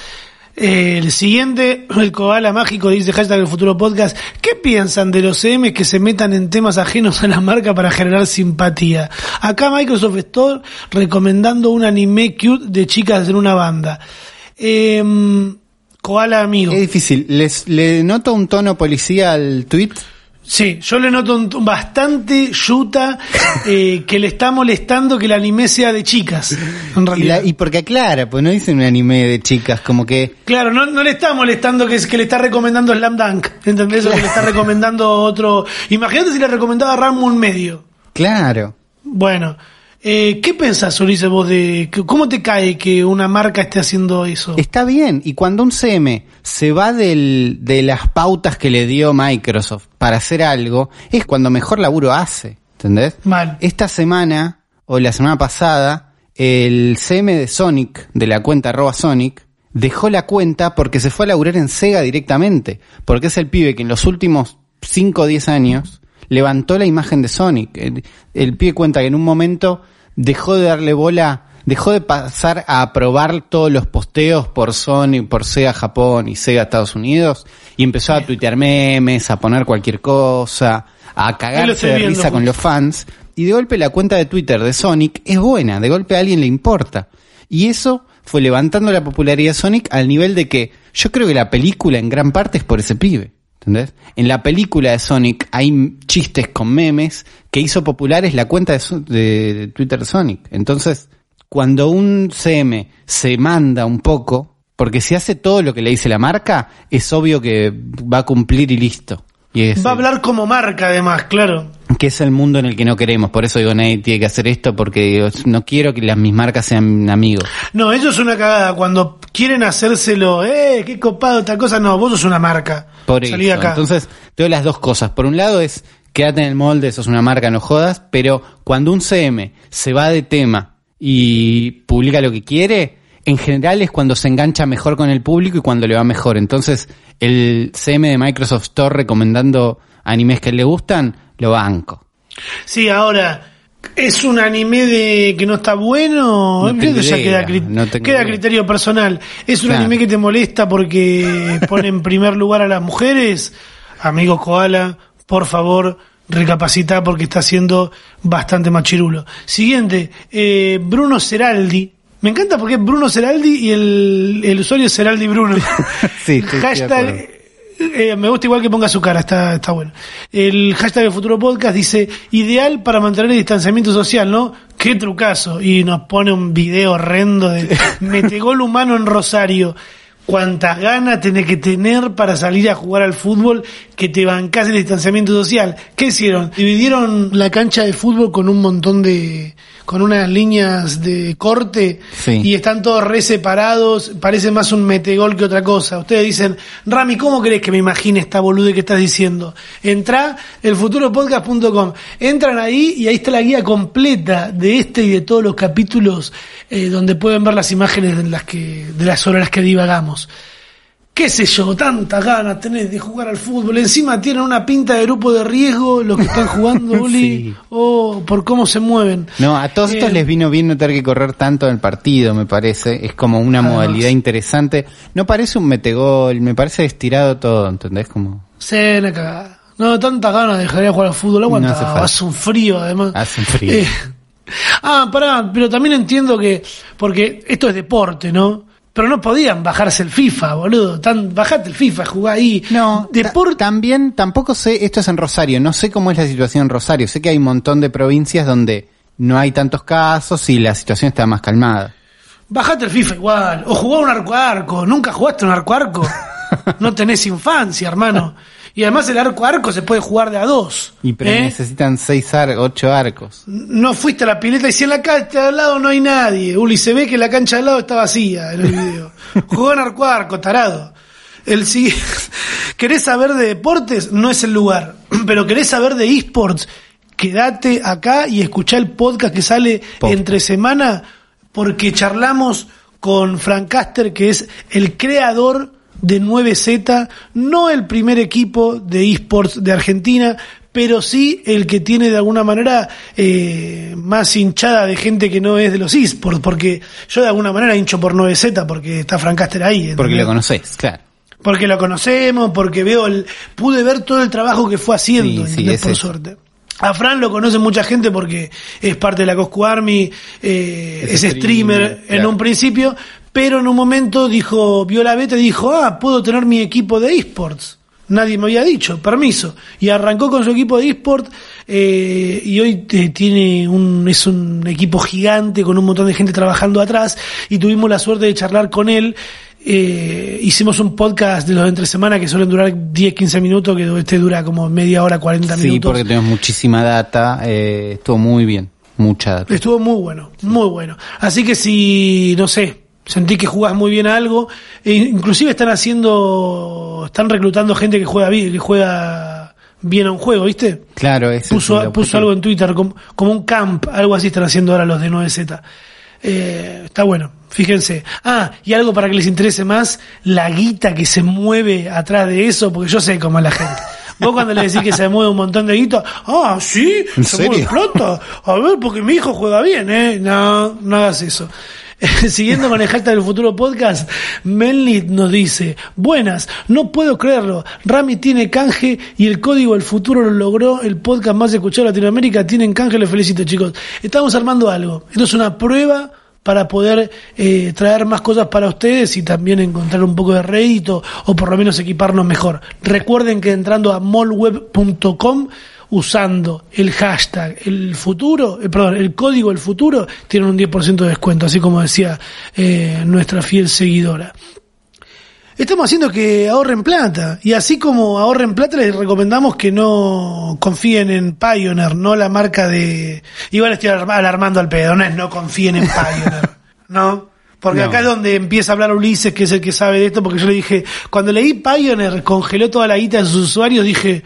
Eh, el siguiente, el koala mágico, dice hashtag el futuro podcast. ¿Qué piensan de los CM que se metan en temas ajenos a la marca para generar simpatía? Acá Microsoft Store recomendando un anime cute de chicas en una banda. Eh, koala amigo. Es difícil. ¿Les, ¿Le noto un tono policía al tweet? Sí, yo le noto un, un bastante yuta eh, que le está molestando que el anime sea de chicas. En Y, realidad. la- y porque aclara, pues no dicen un anime de chicas, como que... Claro, no, no le está molestando que, es, que le está recomendando Slam Dunk, ¿entendés? O que le está recomendando otro... Imagínate si le recomendaba Ramón Medio. Claro. Bueno, eh, ¿qué pensás, Ulises, vos de... que- ¿Cómo te cae que una marca esté haciendo eso? Está bien. Y cuando un CM se va del, de las pautas que le dio Microsoft para hacer algo, es cuando mejor laburo hace. ¿Entendés? Mal. Esta semana, o la semana pasada, el CM de Sonic, de la cuenta arroba Sonic, dejó la cuenta porque se fue a laburar en Sega directamente. Porque es el pibe que en los últimos 5 o 10 años levantó la imagen de Sonic. El, el pibe cuenta que en un momento dejó de darle bola, dejó de pasar a aprobar todos los posteos por Sonic, por Sega Japón y Sega Estados Unidos y empezó a tuitear memes, a poner cualquier cosa, a cagarse de risa con los fans y de golpe la cuenta de Twitter de Sonic es buena, de golpe a alguien le importa. Y eso fue levantando la popularidad de Sonic al nivel de que yo creo que la película en gran parte es por ese pibe. ¿Entendés? En la película de Sonic hay chistes con memes que hizo populares la cuenta de, Su- de- de Twitter de Sonic. Entonces, cuando un CM se manda un poco, porque si hace todo lo que le dice la marca, es obvio que va a cumplir y listo. Y es Va a hablar como marca, además, claro. Que es el mundo en el que no queremos. Por eso digo, nadie tiene que hacer esto porque digo, no quiero que las, mis marcas sean amigos. No, eso es una cagada. Cuando quieren hacérselo, eh, qué copado esta cosa, no, vos sos una marca. Por Salí eso. acá. Entonces, tengo las dos cosas. Por un lado es, quédate en el molde, sos una marca, no jodas, pero cuando un CM se va de tema y publica lo que quiere, en general es cuando se engancha mejor con el público y cuando le va mejor. Entonces, el CM de Microsoft Store recomendando animes que le gustan, lo banco. Sí, ahora, ¿es un anime de que no está bueno? No tengo ya idea, queda, cri- no tengo queda criterio personal. ¿Es un Claro. anime que te molesta porque pone en primer lugar a las mujeres? Amigo Koala, por favor, recapacita porque está siendo bastante machirulo. Siguiente, eh, Bruno Seraldi. Me encanta porque es Bruno Seraldi y el, el usuario es Seraldi Bruno. Sí, Hashtag. Eh, me gusta igual que ponga su cara, está, está bueno. El hashtag de Futuro Podcast dice, ideal para mantener el distanciamiento social, ¿no? Qué trucazo. Y nos pone un video horrendo de metegol humano en Rosario. Cuántas ganas tenés que tener para salir a jugar al fútbol que te bancás el distanciamiento social. ¿Qué hicieron? Dividieron la cancha de fútbol con un montón de, con unas líneas de corte Sí. y están todos re separados, parece más un metegol que otra cosa. Ustedes dicen, Rami, ¿cómo crees que me imagine esta bolude que estás diciendo? Entra elfuturopodcast.com, entran ahí y ahí está la guía completa de este y de todos los capítulos eh, donde pueden ver las imágenes de las que, de las horas que divagamos. Qué sé yo, tantas ganas tenés de jugar al fútbol. Encima tienen una pinta de grupo de riesgo los que están jugando, Sí. o por cómo se mueven. No, a todos estos Eh, les vino bien no tener que correr tanto en el partido, me parece. Es como una Además. modalidad interesante. No parece un metegol, me parece estirado todo, ¿entendés? Como Sí, una cagada. No, tantas ganas de dejar de jugar al fútbol. Aguanta, No hace hace un frío además. Hace un frío. Eh, ah, pará, pero también entiendo que, porque esto es deporte, ¿no? Pero no podían bajarse el FIFA, boludo. Tan, bajate el FIFA, jugá ahí. No, deporte. ta- también tampoco sé, esto es en Rosario, no sé cómo es la situación en Rosario. Sé que hay un montón de provincias donde no hay tantos casos y la situación está más calmada. Bajate el FIFA igual. O jugá un arco arco. ¿Nunca jugaste un arco arco? No tenés infancia, hermano. Y además el arco a arco se puede jugar de a dos. Y pero ¿eh? necesitan seis ar ocho arcos. No fuiste a la pileta y si en la cancha de al lado no hay nadie. Uli, se ve que la cancha de al lado está vacía en el video. Jugó en arco a arco, tarado. El si- ¿Querés saber de deportes? No es el lugar. Pero ¿querés saber de esports? Quédate acá y escuchá el podcast que sale entre semana porque charlamos con Frank Caster, que es el creador de 9Z, no el primer equipo de esports de Argentina, pero sí el que tiene de alguna manera eh, más hinchada de gente que no es de los esports, porque yo de alguna manera hincho por 9Z porque está Frank Caster ahí. Porque lo conocés, claro. Porque lo conocemos, porque veo el, pude ver todo el trabajo que fue haciendo, por suerte. A Fran lo conoce mucha gente porque es parte de la Coscu Army, eh, es, Es streamer, streamer, en claro. un principio, pero en un momento dijo, vio la beta y dijo, ah, puedo tener mi equipo de esports. Nadie me había dicho, permiso. Y arrancó con su equipo de esports eh, y hoy eh, tiene un, es un equipo gigante con un montón de gente trabajando atrás y tuvimos la suerte de charlar con él. Eh, hicimos un podcast de los entre semana que suelen durar 10, 15 minutos, que este dura como media hora, 40 Sí, minutos. porque tenemos muchísima data, eh, estuvo muy bien, mucha data. Estuvo muy bueno, muy bueno. Así que si, no sé, sentí que jugás muy bien a algo, e inclusive están haciendo, están reclutando gente que juega bien, que juega bien a un juego, ¿viste? Claro, ese es Puso, el puso algo en Twitter, como, como un camp, algo así están haciendo ahora los de 9Z. Eh, está bueno, fíjense. Ah, y algo para que les interese más, la guita que se mueve atrás de eso, porque yo sé cómo es la gente. Vos cuando le decís que se mueve un montón de guita, ah, sí, ¿En se mueve plata. A ver, porque mi hijo juega bien, ¿eh? No, no hagas eso. Siguiendo con el del futuro podcast, Melnit nos dice, buenas, no puedo creerlo, Rami tiene canje y el código del futuro lo logró, el podcast más escuchado de Latinoamérica, tienen canje, les felicito chicos. Estamos armando algo, esto es una prueba para poder eh, traer más cosas para ustedes y también encontrar un poco de rédito o por lo menos equiparnos mejor. Recuerden que entrando a molweb.com usando el hashtag el futuro, eh, perdón, el código el futuro, tienen un 10% de descuento, así como decía eh, nuestra fiel seguidora. estamos haciendo que ahorren plata. Y así como ahorren plata, les recomendamos que no confíen en Pioneer, no la marca de... Igual estoy alarm- alarmando al pedo, no es no confíen en Pioneer, ¿no? Porque No. acá es donde empieza a hablar Ulises, que es el que sabe de esto, porque yo le dije, cuando leí Pioneer congeló toda la guita de sus usuarios, dije,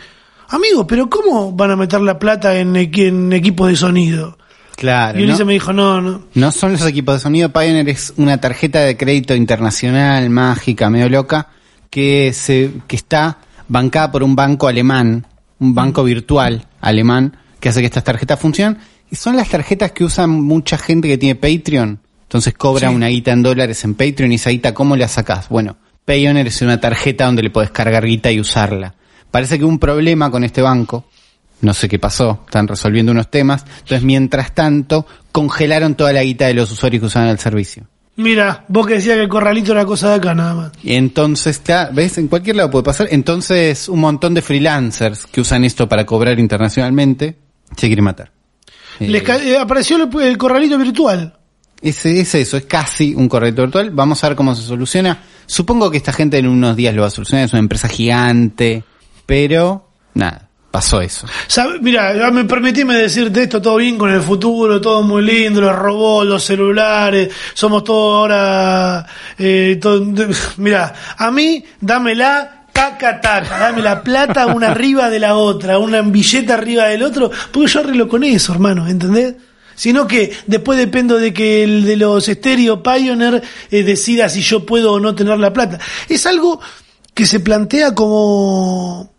amigo, pero ¿cómo van a meter la plata en, en equipos de sonido? Claro. Y Ulises ¿no? me dijo, no, no. No son los equipos de sonido. Pioneer es una tarjeta de crédito internacional, mágica, medio loca, que se, que está bancada por un banco alemán, un banco virtual alemán, que hace que estas tarjetas funcionen. Y son las tarjetas que usan mucha gente que tiene Patreon. Entonces cobra Sí. una guita en dólares en Patreon y esa guita, ¿cómo la sacás? Bueno, Pioneer es una tarjeta donde le podés cargar guita y usarla. Parece que hubo un problema con este banco. No sé qué pasó, están resolviendo unos temas. Entonces, mientras tanto, congelaron toda la guita de los usuarios que usaban el servicio. Mira, vos que decías que el corralito era cosa de acá nada más. Y entonces, ¿ves? En cualquier lado puede pasar. Entonces, un montón de freelancers que usan esto para cobrar internacionalmente se quieren matar. Eh, Les ca- eh, apareció el, el corralito virtual. ese, es eso, es casi un correcto virtual. Vamos a ver cómo se soluciona. Supongo que esta gente en unos días lo va a solucionar. Es una empresa gigante. Pero, nada, pasó eso. Sabe- Mira, ya me permitime decirte esto, todo bien con el futuro, todo muy lindo, los robots, los celulares, somos todos ahora... Eh, todo- mira, a mí dámela taca taca, dame la plata una arriba de la otra, una billeta arriba del otro, porque yo arreglo con eso, hermano, ¿entendés? Sino que después dependo de que el de los estéreo Pioneer eh, decida si yo puedo o no tener la plata. Es algo que se plantea como,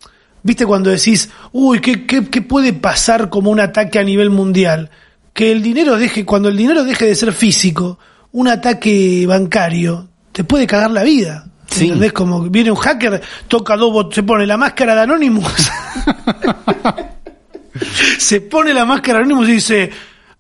viste cuando decís, uy, ¿qué, qué, qué puede pasar como un ataque a nivel mundial? Que el dinero deje, cuando el dinero deje de ser físico, un ataque bancario te puede cagar la vida. Sí. ¿Entendés? Como viene un hacker, toca dos bot- se pone la máscara de Anonymous. se pone la máscara de Anonymous y dice,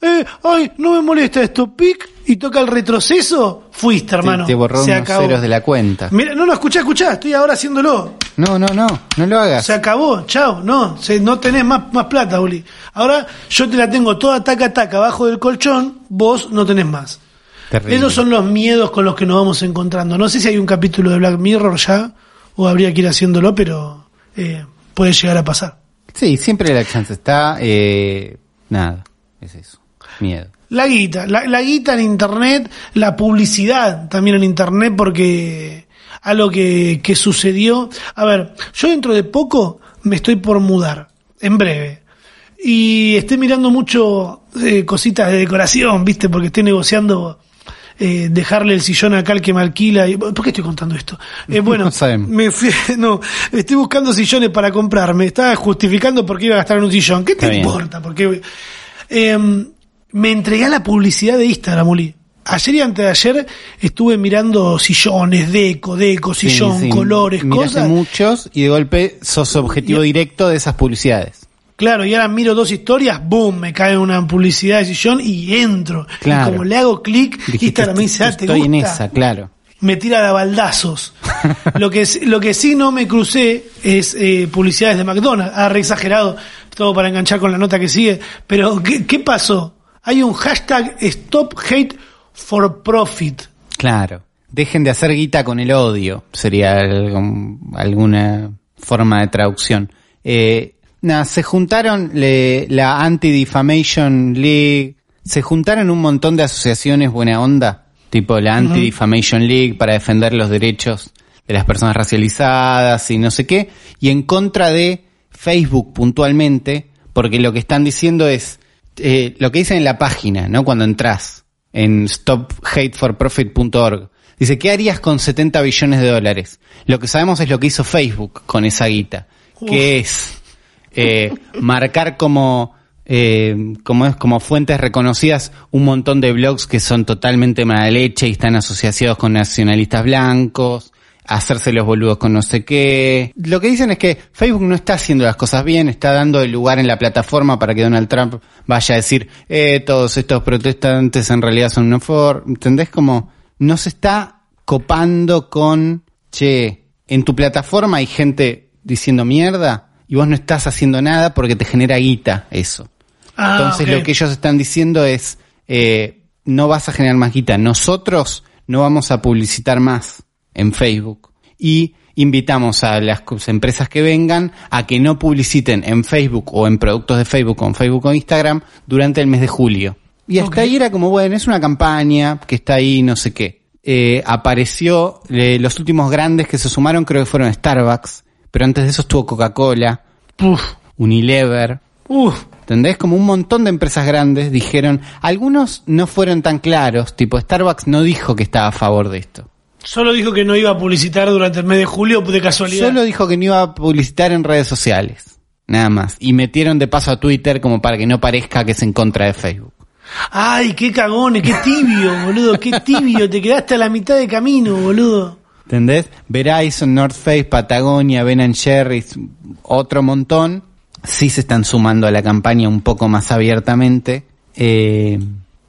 eh, ay, no me molesta esto, pic, y toca el retroceso, fuiste, hermano. te borró se unos acabó. ceros de la cuenta. Mira, no, no, escuchá, escuchá, estoy ahora haciéndolo. No, no, no, no lo hagas. Se acabó, chao, no, se, no tenés más, más plata, Uli. Ahora yo te la tengo toda taca taca abajo del colchón, vos no tenés más. Terrible. Esos son los miedos con los que nos vamos encontrando. No sé si hay un capítulo de Black Mirror ya, o habría que ir haciéndolo, pero eh, puede llegar a pasar. Sí, siempre la chance está. Eh, nada, es eso. Miedo. La guita, la, la guita en internet, la publicidad también en internet, porque algo que, que sucedió. A ver, yo dentro de poco me estoy por mudar, en breve. Y estoy mirando mucho eh, cositas de decoración, ¿viste? Porque estoy negociando eh, dejarle el sillón acá al que me alquila. Y, ¿Por qué estoy contando esto? Eh, bueno, No sabemos. me fui, no, estoy buscando sillones para comprarme. Estaba justificando por qué iba a gastar en un sillón. ¿Qué te Está importa? Porque eh, me entregué a la publicidad de Instagram, Uli. Ayer y antes de ayer estuve mirando sillones, deco, deco, sillón, Sí, sí. colores, Miraste cosas. muchos y de golpe sos objetivo Y- directo de esas publicidades. Claro, y ahora miro dos historias, boom, me cae una publicidad de sillón y entro. Claro. Y como le hago clic, Instagram me dice, ah, ¿te estoy gusta? en esa, claro. me tira de baldazos. lo que sí- lo que sí no me crucé es eh, publicidades de McDonald's. Ah, re exagerado, todo para enganchar con la nota que sigue. Pero, ¿qué, qué pasó? Hay un hashtag Stop Hate for Profit. Claro. Dejen de hacer guita con el odio, sería algún- alguna forma de traducción. Eh, nada, se juntaron le- la Anti-Defamation League, se juntaron un montón de asociaciones buena onda, tipo la Anti-Defamation League para defender los derechos de las personas racializadas y no sé qué, y en contra de Facebook puntualmente, porque lo que están diciendo es, eh, lo que dicen en la página, ¿no? Cuando entras en stophateforprofit.org. Dice, ¿qué harías con 70 billones de dólares? Lo que sabemos es lo que hizo Facebook con esa guita, que es eh, marcar como, eh, como es, como fuentes reconocidas un montón de blogs que son totalmente mala leche y están asociados con nacionalistas blancos, hacerse los boludos con no sé qué. Lo que dicen es que Facebook no está haciendo las cosas bien, está dando el lugar en la plataforma para que Donald Trump vaya a decir, eh, todos estos protestantes en realidad son una for, ¿entendés? Como no se está copando con, che, en tu plataforma hay gente diciendo mierda y vos no estás haciendo nada porque te genera guita eso. Ah, Entonces lo que ellos están diciendo es, eh, no vas a generar más guita, nosotros no vamos a publicitar más en Facebook y invitamos a las empresas que vengan a que no publiciten en Facebook o en productos de Facebook o en Facebook o Instagram durante el mes de julio. Y hasta ahí era como, bueno, es una campaña que está ahí, no sé qué. Eh, apareció, eh, los últimos grandes que se sumaron creo que fueron Starbucks, pero antes de eso estuvo Coca-Cola, Unilever, uf. ¿Entendés? Como un montón de empresas grandes dijeron, algunos no fueron tan claros, tipo Starbucks no dijo que estaba a favor de esto. Solo dijo que no iba a publicitar durante el mes de julio de casualidad. Solo dijo que no iba a publicitar en redes sociales. Nada más. Y metieron de paso a Twitter como para que no parezca que es en contra de Facebook. Ay, qué cagones, qué tibio, boludo, qué tibio. Te quedaste a la mitad de camino, boludo. ¿Entendés? Verizon, North Face, Patagonia, Ben Jerry's, otro montón, sí se están sumando a la campaña un poco más abiertamente. Eh,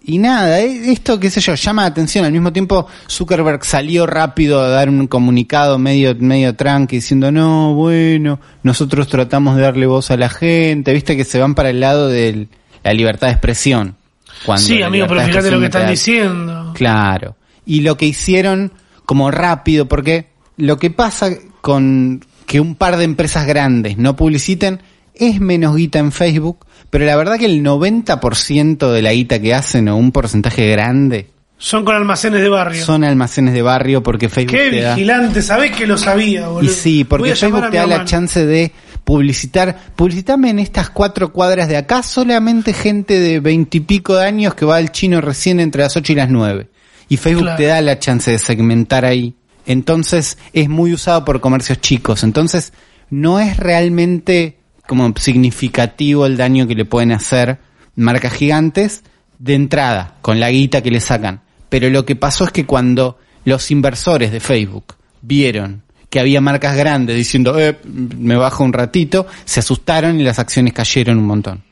y nada, eh, esto, qué sé yo, llama la atención. Al mismo tiempo, Zuckerberg salió rápido a dar un comunicado medio, medio tranqui diciendo, no, bueno, nosotros tratamos de darle voz a la gente. Viste que se van para el lado de la libertad de expresión. cuando Sí, amigo, pero fíjate lo que están diciendo. Claro. Y lo que hicieron como rápido, porque lo que pasa con que un par de empresas grandes no publiciten es menos guita en Facebook, pero la verdad que el 90% de la guita que hacen o un porcentaje grande Son con almacenes de barrio. son almacenes de barrio porque Facebook Qué te da... vigilante, sabés que lo sabía, Y boludo. sí, Voy porque Facebook te da la chance de publicitar. Publicitame en estas cuatro cuadras de acá solamente gente de veintipico de años que va al chino recién entre las ocho y las nueve. Y Facebook Claro. te da la chance de segmentar ahí. Entonces es muy usado por comercios chicos. Entonces no es realmente como significativo el daño que le pueden hacer marcas gigantes de entrada, con la guita que le sacan. Pero lo que pasó es que cuando los inversores de Facebook vieron que había marcas grandes diciendo, eh, me bajo un ratito, se asustaron y las acciones cayeron un montón.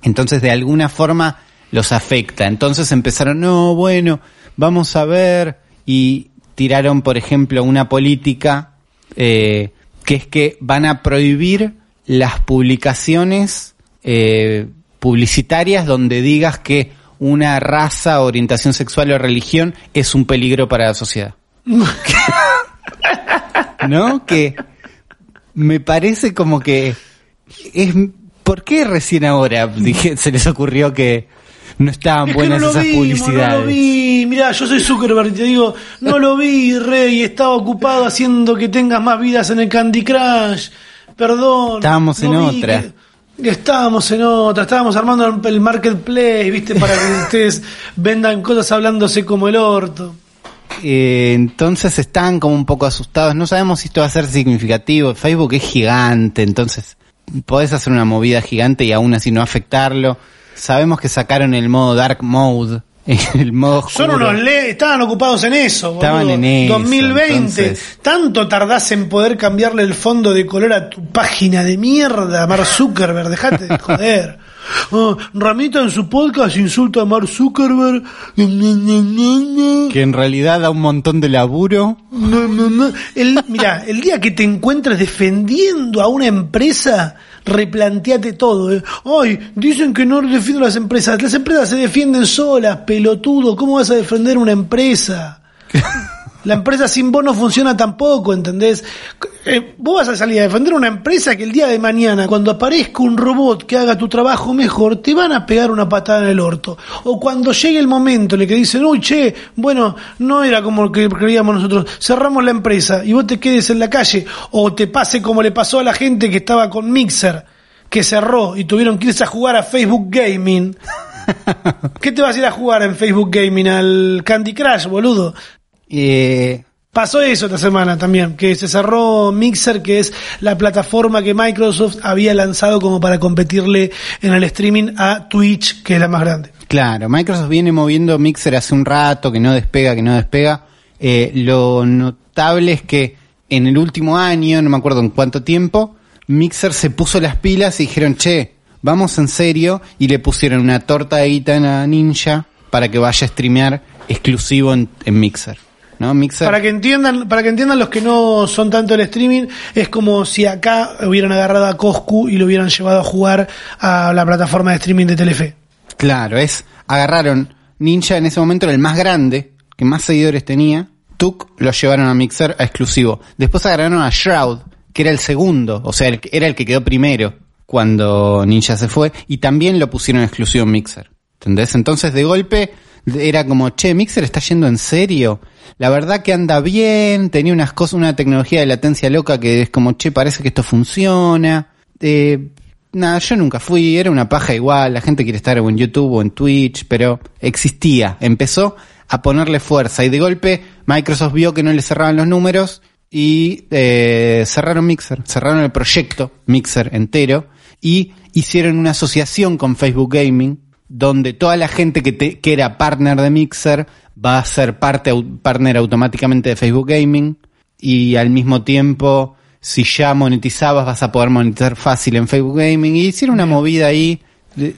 Entonces, de alguna forma, los afecta. Entonces empezaron, no, bueno, vamos a ver, y tiraron, por ejemplo, una política eh, que es que van a prohibir las publicaciones eh, publicitarias donde digas que una raza, orientación sexual o religión es un peligro para la sociedad. ¿No? Que me parece como que es ¿por qué recién ahora dije, se les ocurrió que no estaban Es que buenas no esas publicidades? No lo vi. Mirá, yo soy Zuckerberg y te digo, no lo vi, Rey. Estaba ocupado haciendo que tengas más vidas en el Candy Crush. Perdón. Estábamos en no vi otra. que- que estábamos en otra. Estábamos armando el marketplace, ¿viste? Para que ustedes vendan cosas hablándose como el orto. Eh, entonces están como un poco asustados. No sabemos si esto va a ser significativo. Facebook es gigante, entonces podés hacer una movida gigante y aún así no afectarlo. Sabemos que sacaron el modo Dark Mode, el modo Son unos le estaban ocupados en eso, boludo. Estaban en eso, 2020. entonces. Tanto tardás en poder cambiarle el fondo de color a tu página de mierda, Mark Zuckerberg. Dejate de joder. Oh, Ramita en su podcast insulta a Mark Zuckerberg. que en realidad da un montón de laburo. No, no, no. El, mira, el día que te encuentres defendiendo a una empresa, replanteate todo. ¿eh? Ay, dicen que no defiendo las empresas. Las empresas se defienden solas, pelotudo. ¿Cómo vas a defender una empresa? La empresa sin vos no funciona tampoco, ¿entendés? Eh, vos vas a salir a defender una empresa que el día de mañana, cuando aparezca un robot que haga tu trabajo mejor, te van a pegar una patada en el orto. O cuando llegue el momento en el que dicen, uy, che, bueno, no era como que creíamos nosotros, cerramos la empresa y vos te quedes en la calle. O te pase como le pasó a la gente que estaba con Mixer, que cerró y tuvieron que irse a jugar a Facebook Gaming. ¿Qué te vas a ir a jugar en Facebook Gaming? Al Candy Crush, boludo. Eh, Pasó eso esta semana también, que se cerró Mixer, que es la plataforma que Microsoft había lanzado como para competirle en el streaming a Twitch, que es la más grande. Claro, Microsoft viene moviendo Mixer hace un rato, que no despega, que no despega. Eh, lo notable es que en el último año, no me acuerdo en cuánto tiempo, Mixer se puso las pilas y dijeron, che, vamos en serio, y le pusieron una torta de guita a Ninja para que vaya a streamear exclusivo en, en Mixer. ¿No? Mixer. Para que entiendan, para que entiendan los que no son tanto el streaming, es como si acá hubieran agarrado a Coscu y lo hubieran llevado a jugar a la plataforma de streaming de Telefe. Claro, es, agarraron Ninja en ese momento era el más grande, que más seguidores tenía. Tuk lo llevaron a Mixer a exclusivo. Después agarraron a Shroud, que era el segundo, o sea, el era el que quedó primero cuando Ninja se fue, y también lo pusieron exclusivo en Mixer. ¿Entendés? Entonces de golpe era como, che, Mixer está yendo en serio. La verdad que anda bien, tenía unas cosas, una tecnología de latencia loca que es como, che, parece que esto funciona. Eh, nada, yo nunca fui, era una paja igual, la gente quiere estar en YouTube o en Twitch, pero existía, empezó a ponerle fuerza y de golpe Microsoft vio que no le cerraban los números y eh, cerraron Mixer, cerraron el proyecto Mixer entero y hicieron una asociación con Facebook Gaming donde toda la gente que, te- que era partner de Mixer va a ser parte, partner automáticamente de Facebook Gaming y al mismo tiempo si ya monetizabas vas a poder monetizar fácil en Facebook Gaming. Y hicieron una movida ahí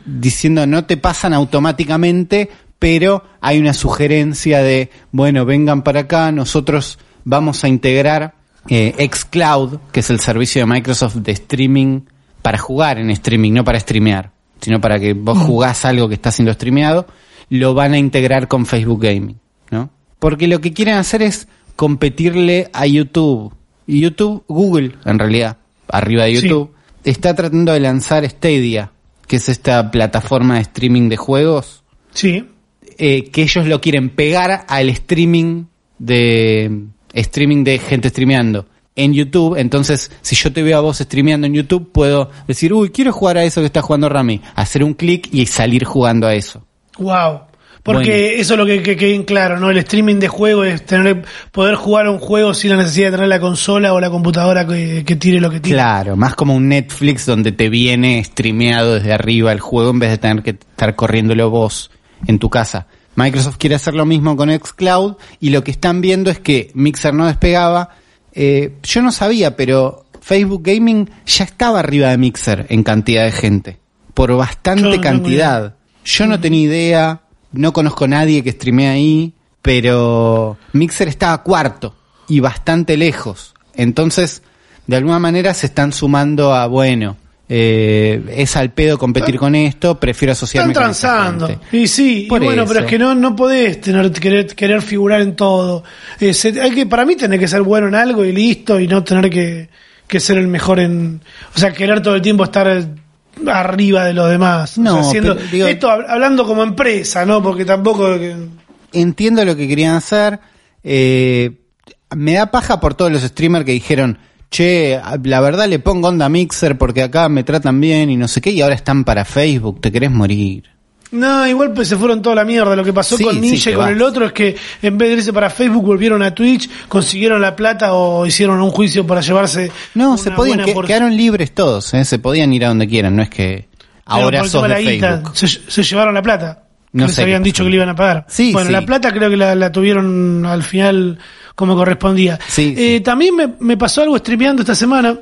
diciendo no te pasan automáticamente pero hay una sugerencia de bueno vengan para acá nosotros vamos a integrar eh, xCloud que es el servicio de Microsoft de streaming para jugar en streaming no para streamear sino para que vos jugás algo que está siendo streameado lo van a integrar con Facebook Gaming ¿no? Porque lo que quieren hacer es competirle a YouTube. Y YouTube, Google, en realidad, arriba de Sí. YouTube, está tratando de lanzar Stadia, que es esta plataforma de streaming de juegos, Sí. eh, que ellos lo quieren pegar al streaming de streaming de gente streameando en YouTube. Entonces, si yo te veo a vos streameando en YouTube, puedo decir, uy, quiero jugar a eso que está jugando Rami, hacer un clic y salir jugando a eso. Wow. Porque Bueno. eso es lo que, que quede en claro, ¿no? El streaming de juego es tener, poder jugar a un juego sin la necesidad de tener la consola o la computadora que, que tire lo que tire. Claro, más como un Netflix donde te viene streameado desde arriba el juego en vez de tener que estar corriéndolo vos en tu casa. Microsoft quiere hacer lo mismo con xCloud y lo que están viendo es que Mixer no despegaba. Eh, yo no sabía, pero Facebook Gaming ya estaba arriba de Mixer en cantidad de gente. Por bastante cantidad. Yo no tenía idea, no conozco a nadie que streamee ahí, pero Mixer estaba cuarto y bastante lejos. Entonces, de alguna manera se están sumando a, bueno, eh, es al pedo competir con esto, prefiero asociarme Están transando. Y sí, y Por bueno, pero es que no, no podés tener, querer, querer figurar en todo. Eh, se- hay que, para mí, tener que ser bueno en algo y listo, y no tener que, que ser el mejor en. O sea, querer todo el tiempo estar arriba de los demás. O No, sea, siendo- pero, digo- esto hab- hablando como empresa, ¿no? Porque tampoco. entiendo lo que querían hacer. eh, me da paja por todos los streamers que dijeron, che, la verdad le pongo onda Mixer porque acá me tratan bien y no sé qué, y ahora están para Facebook, te querés morir. No, igual pues se fueron toda la mierda. Lo que pasó Sí, con Ninja y con vas. el otro es que en vez de irse para Facebook volvieron a Twitch, consiguieron la plata o hicieron un juicio para llevarse. No, una se podían, que- quedaron libres todos, ¿eh? se podían ir a donde quieran, no es que ahora sos de la Facebook. se, se llevaron la plata. No les sé habían dicho que le iban a pagar. Sí, bueno, la plata creo que la, la tuvieron al final como correspondía. Sí, Eh, sí. También me, me pasó algo streameando esta semana.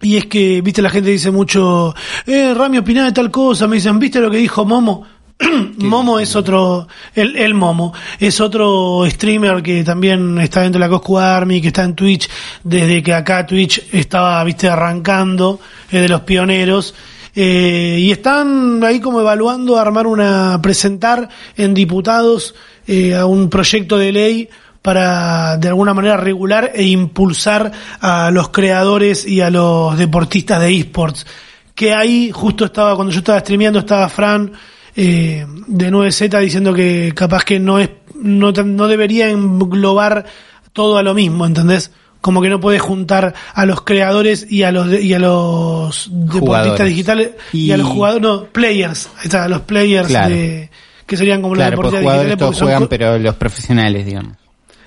Y es que, viste, la gente dice mucho, eh, Rami opinaba de tal cosa, me dicen, ¿viste lo que dijo Momo? Momo es otro, el, el Momo, es otro streamer que también está dentro de la Coscu Army, que está en Twitch, desde que acá Twitch estaba, viste, arrancando, es de los pioneros. Eh, y están ahí como evaluando armar una, presentar en diputados eh, a un proyecto de ley para de alguna manera regular e impulsar a los creadores y a los deportistas de esports. Que ahí justo estaba, cuando yo estaba streameando, estaba Fran eh, de 9Z diciendo que capaz que no es, no, no debería englobar todo a lo mismo, ¿entendés? Como que no puede juntar a los creadores y a los de- y a los deportistas Jugadores. digitales y, Y- a los jugadores, no, players, ahí está, los players Claro. de, que serían como Claro, los deportistas digitales. todos son juegan, pero los profesionales, digamos.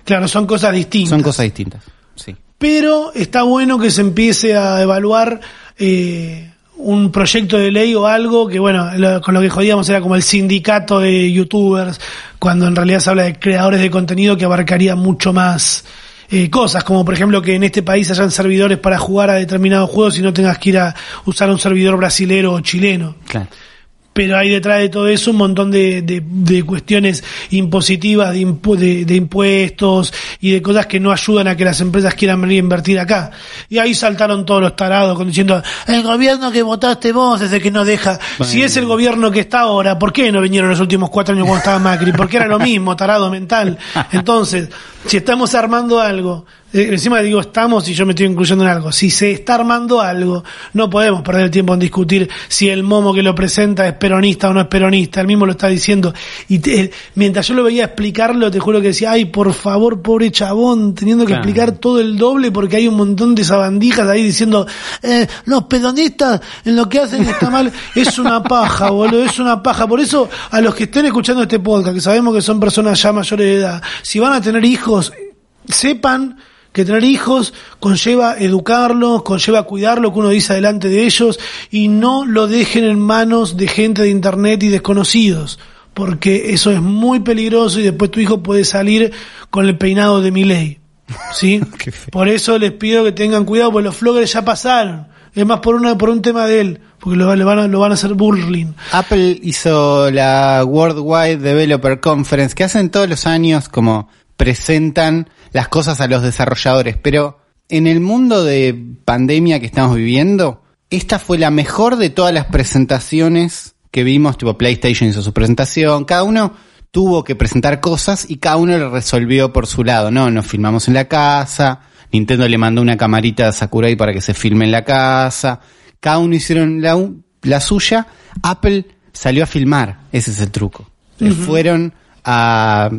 Claro, son cosas distintas. Son cosas distintas, sí. Pero está bueno que se empiece a evaluar eh, un proyecto de ley o algo que, bueno, lo- con lo que jodíamos era como el sindicato de youtubers, cuando en realidad se habla de creadores de contenido que abarcaría mucho más eh, cosas, como por ejemplo que en este país hayan servidores para jugar a determinados juegos y no tengas que ir a usar un servidor brasilero o chileno. Claro. Pero hay detrás de todo eso un montón de, de, de cuestiones impositivas, de, impu- de, de impuestos y de cosas que no ayudan a que las empresas quieran venir a invertir acá. Y ahí saltaron todos los tarados con diciendo, el gobierno que votaste vos es el que no deja. Si es el gobierno que está ahora, ¿por qué no vinieron los últimos cuatro años cuando estaba Macri? Porque era lo mismo, tarado mental. Entonces, si estamos armando algo, encima digo estamos y yo me estoy incluyendo en algo, si se está armando algo, no podemos perder el tiempo en discutir si el momo que lo presenta es peronista o no es peronista, él mismo lo está diciendo. Y te- eh, mientras yo lo veía explicarlo, te juro que decía, ay, por favor, pobre chabón, teniendo que Claro. explicar todo el doble porque hay un montón de sabandijas ahí diciendo, eh, los peronistas en lo que hacen está mal, es una paja, boludo, es una paja. Por eso, a los que estén escuchando este podcast, que sabemos que son personas ya mayores de edad, si van a tener hijos, sepan que tener hijos conlleva educarlos, conlleva cuidar lo que uno dice delante de ellos y no lo dejen en manos de gente de internet y desconocidos, porque eso es muy peligroso y después tu hijo puede salir con el peinado de mi ley. ¿Sí? Por eso les pido que tengan cuidado, porque los vloggers ya pasaron. Es más por una, por un tema de él, porque lo, van a, lo van a hacer bullying. Apple hizo la Worldwide Developer Conference que hacen todos los años como presentan las cosas a los desarrolladores, pero en el mundo de pandemia que estamos viviendo, esta fue la mejor de todas las presentaciones que vimos, tipo PlayStation hizo su presentación, cada uno tuvo que presentar cosas y cada uno lo resolvió por su lado, ¿no? Nos filmamos en la casa, Nintendo le mandó una camarita a Sakurai para que se filme en la casa, cada uno hicieron la, suya, Apple salió a filmar, ese es el truco. Le Fueron a,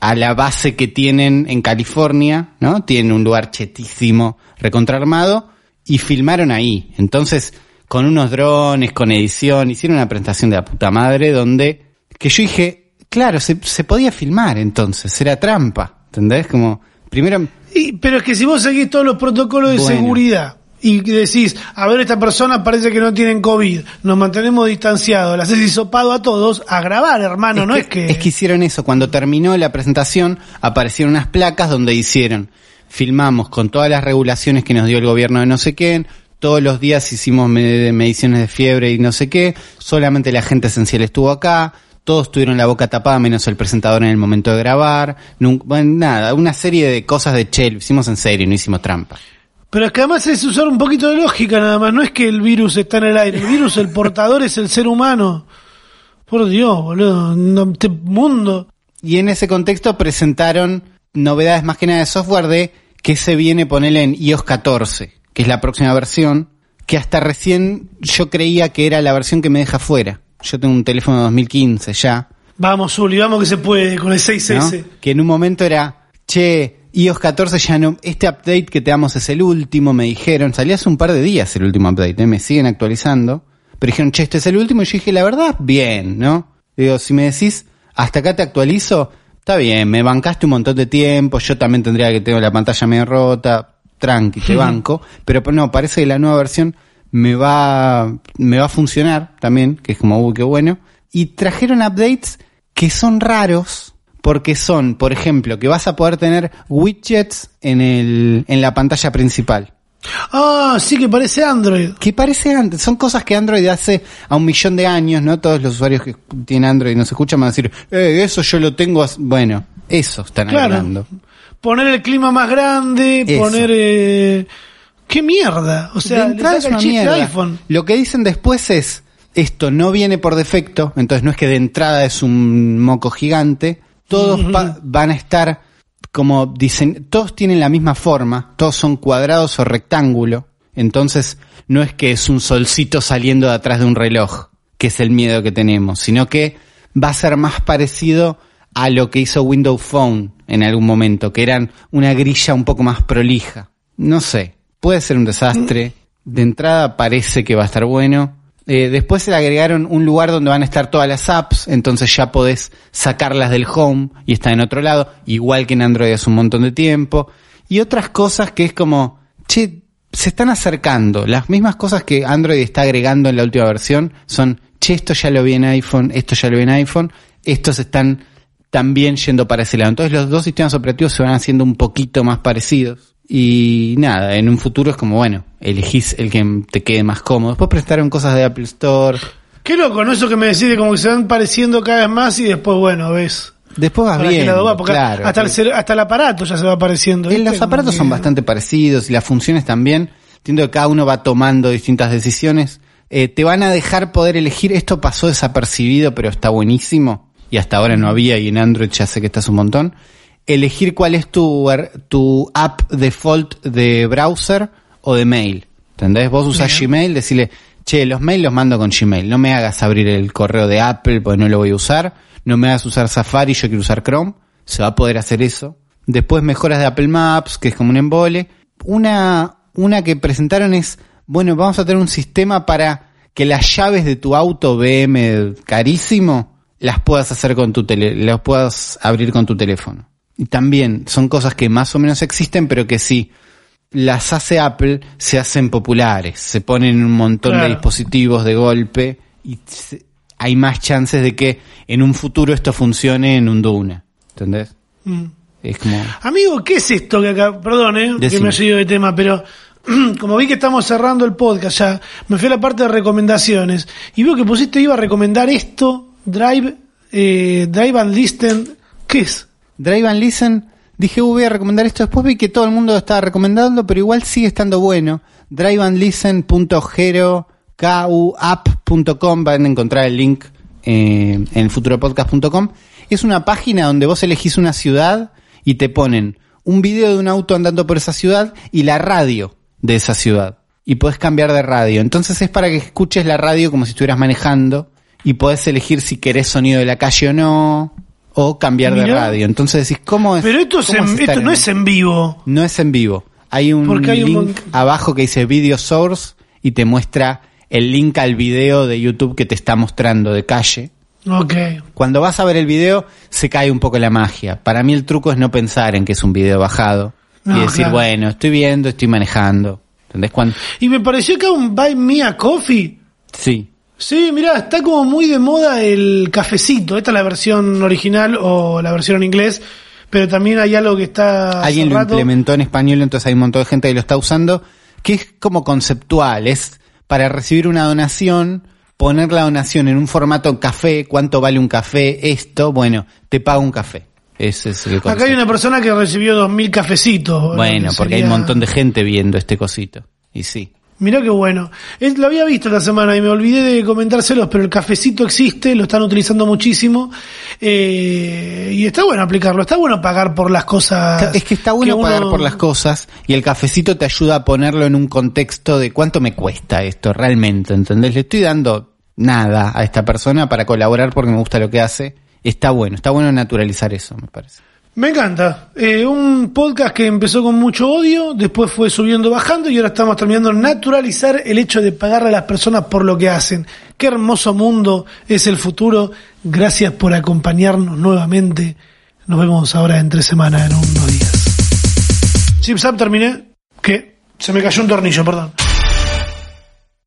a la base que tienen en California, ¿no? Tienen un lugar chetísimo, recontraarmado, y filmaron ahí. Entonces, con unos drones, con edición, hicieron una presentación de la puta madre donde, que yo dije, claro, se, se podía filmar entonces, era trampa, ¿entendés? Como, primero, Y, pero es que si vos seguís todos los protocolos de Bueno. seguridad y decís, a ver, esta persona parece que no tienen COVID, nos mantenemos distanciados, le haces hisopado a todos, a grabar, hermano, no es que... Es que hicieron eso. Cuando terminó la presentación, aparecieron unas placas donde hicieron, filmamos con todas las regulaciones que nos dio el gobierno de no sé qué, todos los días hicimos me- mediciones de fiebre y no sé qué, solamente la gente esencial estuvo acá, todos tuvieron la boca tapada menos el presentador en el momento de grabar, bueno, nada, una serie de cosas de che, lo hicimos en serio, no hicimos trampa. Pero es que además es usar un poquito de lógica nada más, no es que el virus está en el aire, el virus, el portador es el ser humano. Por Dios, boludo, no, este mundo. Y en ese contexto presentaron novedades más que nada de software de que se viene ponerle en iOS 14, que es la próxima versión, que hasta recién yo creía que era la versión que me deja fuera. Yo tengo un teléfono de 2015 ya, Vamos, Uli, vamos que se puede con el ¿no? 6S. Que en un momento era, che, iOS 14 ya no, este update que te damos es el último, me dijeron, salió hace un par de días el último update, ¿eh? me siguen actualizando, pero dijeron, che, este es el último, y yo dije, la verdad, bien, ¿no? Digo, si me decís, hasta acá te actualizo, está bien, me bancaste un montón de tiempo, yo también tendría que tener la pantalla medio rota, tranqui, te banco, pero no, parece que la nueva versión me va, me va a funcionar también, que es como, uy, qué bueno, y trajeron updates que son raros, porque son, por ejemplo, que vas a poder tener widgets en el, en la pantalla principal. Ah, sí que parece Android. Que parece antes, son cosas que Android hace a un millón de años, ¿no? Todos los usuarios que tienen Android y nos escuchan van a decir, eh, eso yo lo tengo, as-". bueno, eso están Claro. hablando. Poner el clima más grande, Eso. poner... Eh... ¡Qué mierda! O sea, de le entrada es el una mierda. iPhone. Lo que dicen después es, esto no viene por defecto, entonces no es que de entrada es un moco gigante, todos van a estar como dicen, todos tienen la misma forma, todos son cuadrados o rectángulo, entonces no es que es un solcito saliendo de atrás de un reloj, que es el miedo que tenemos, sino que va a ser más parecido a lo que hizo Windows Phone en algún momento, que eran una grilla un poco más prolija. No sé, puede ser un desastre. De entrada parece que va a estar bueno. Eh, después se le agregaron un lugar donde van a estar todas las apps, entonces ya podés sacarlas del home y está en otro lado, igual que en Android hace un montón de tiempo. Y otras cosas que es como, che, se están acercando. Las mismas cosas que Android está agregando en la última versión son, che, esto ya lo vi en iPhone, esto ya lo vi en iPhone, estos están también yendo para ese lado. Entonces los dos sistemas operativos se van haciendo un poquito más parecidos. Y nada, en un futuro es como, bueno, elegís el que te quede más cómodo. Después presentaron cosas de Apple Store. Qué loco, ¿no? Eso que me decís de como que se van pareciendo cada vez más y después, bueno, ves. Después vas bien. claro, hasta, el, hasta el aparato ya se va apareciendo. Eh, ¿viste? Los aparatos son bastante parecidos y las funciones también. Entiendo que cada uno va tomando distintas decisiones. Eh, te van a dejar poder elegir. Esto pasó desapercibido, pero está buenísimo. Y hasta ahora no había y en Android ya sé que estás un montón. Elegir cuál es tu, er- tu app default de browser o de mail. ¿Entendés? Vos usás Gmail, decirle, che, los mails los mando con Gmail. No me hagas abrir el correo de Apple porque no lo voy a usar. No me hagas usar Safari, yo quiero usar Chrome. Se va a poder hacer eso. Después mejoras de Apple Maps, que es como un embole. Una, una que presentaron es, bueno, vamos a tener un sistema para que las llaves de tu auto BM carísimo las puedas hacer con tu tele, las puedas abrir con tu teléfono. Y también son cosas que más o menos existen, pero que si las hace Apple, se hacen populares, se ponen en un montón de dispositivos de golpe y se- hay más chances de que en un futuro esto funcione en un Duna. ¿Entendés? Mm. Es como... Amigo, ¿qué es esto que acá? Perdón, eh, que me haya ido de tema, pero como vi que estamos cerrando el podcast ya, me fui a la parte de recomendaciones y veo que pusiste iba a recomendar esto, Drive, eh, Drive and Listen. ¿Qué es? Drive and Listen, dije, "Uh, voy a recomendar esto. Después vi que todo el mundo lo estaba recomendando, pero igual sigue estando bueno. driveandlisten.herokuapp.com van a encontrar el link eh, en futuropodcast.com. Es una página donde vos elegís una ciudad y te ponen un video de un auto andando por esa ciudad y la radio de esa ciudad. Y podés cambiar de radio. Entonces es para que escuches la radio como si estuvieras manejando y podés elegir si querés sonido de la calle o no, o cambiar de radio. Entonces decís, ¿cómo es? Pero esto, es en- es esto no en- es en vivo. no es en vivo. Hay un hay link abajo que dice Video Source y te muestra el link al video de YouTube que te está mostrando de calle. Ok. Cuando vas a ver el video, se cae un poco la magia. Para mí el truco es no pensar en que es un video bajado y decir, claro. bueno, estoy viendo, estoy manejando. ¿Entendés? Cuando... Y me pareció que un Buy Me a Coffee. Sí. Sí, mirá, está como muy de moda el cafecito. Esta es la versión original o la versión en inglés, pero también hay algo que está... Alguien lo implementó en español, entonces hay un montón de gente que lo está usando, que es como conceptual, es para recibir una donación, poner la donación en un formato café, cuánto vale un café, esto, bueno, te paga un café. Ese es el Acá hay concepto. una persona que recibió 2.000 cafecitos. Bueno, que porque hay un montón de gente viendo este cosito. Y sí. Mirá qué bueno. Es- lo había visto la semana y me olvidé de comentárselos, pero el cafecito existe, lo están utilizando muchísimo. eh, y está bueno aplicarlo, está bueno pagar por las cosas. Es que está bueno pagar por las cosas y el cafecito te ayuda a ponerlo en un contexto de cuánto me cuesta esto realmente, ¿entendés? Le estoy dando nada a esta persona para colaborar porque me gusta lo que hace. Está bueno, está bueno naturalizar eso, me parece. Me encanta. Eh, un podcast que empezó con mucho odio, después fue subiendo, bajando y ahora estamos terminando de naturalizar el hecho de pagarle a las personas por lo que hacen. Qué hermoso mundo es el futuro. Gracias por acompañarnos nuevamente. Nos vemos ahora en tres semanas, en unos días. Zap terminé. ¿Qué? Se me cayó un tornillo, perdón.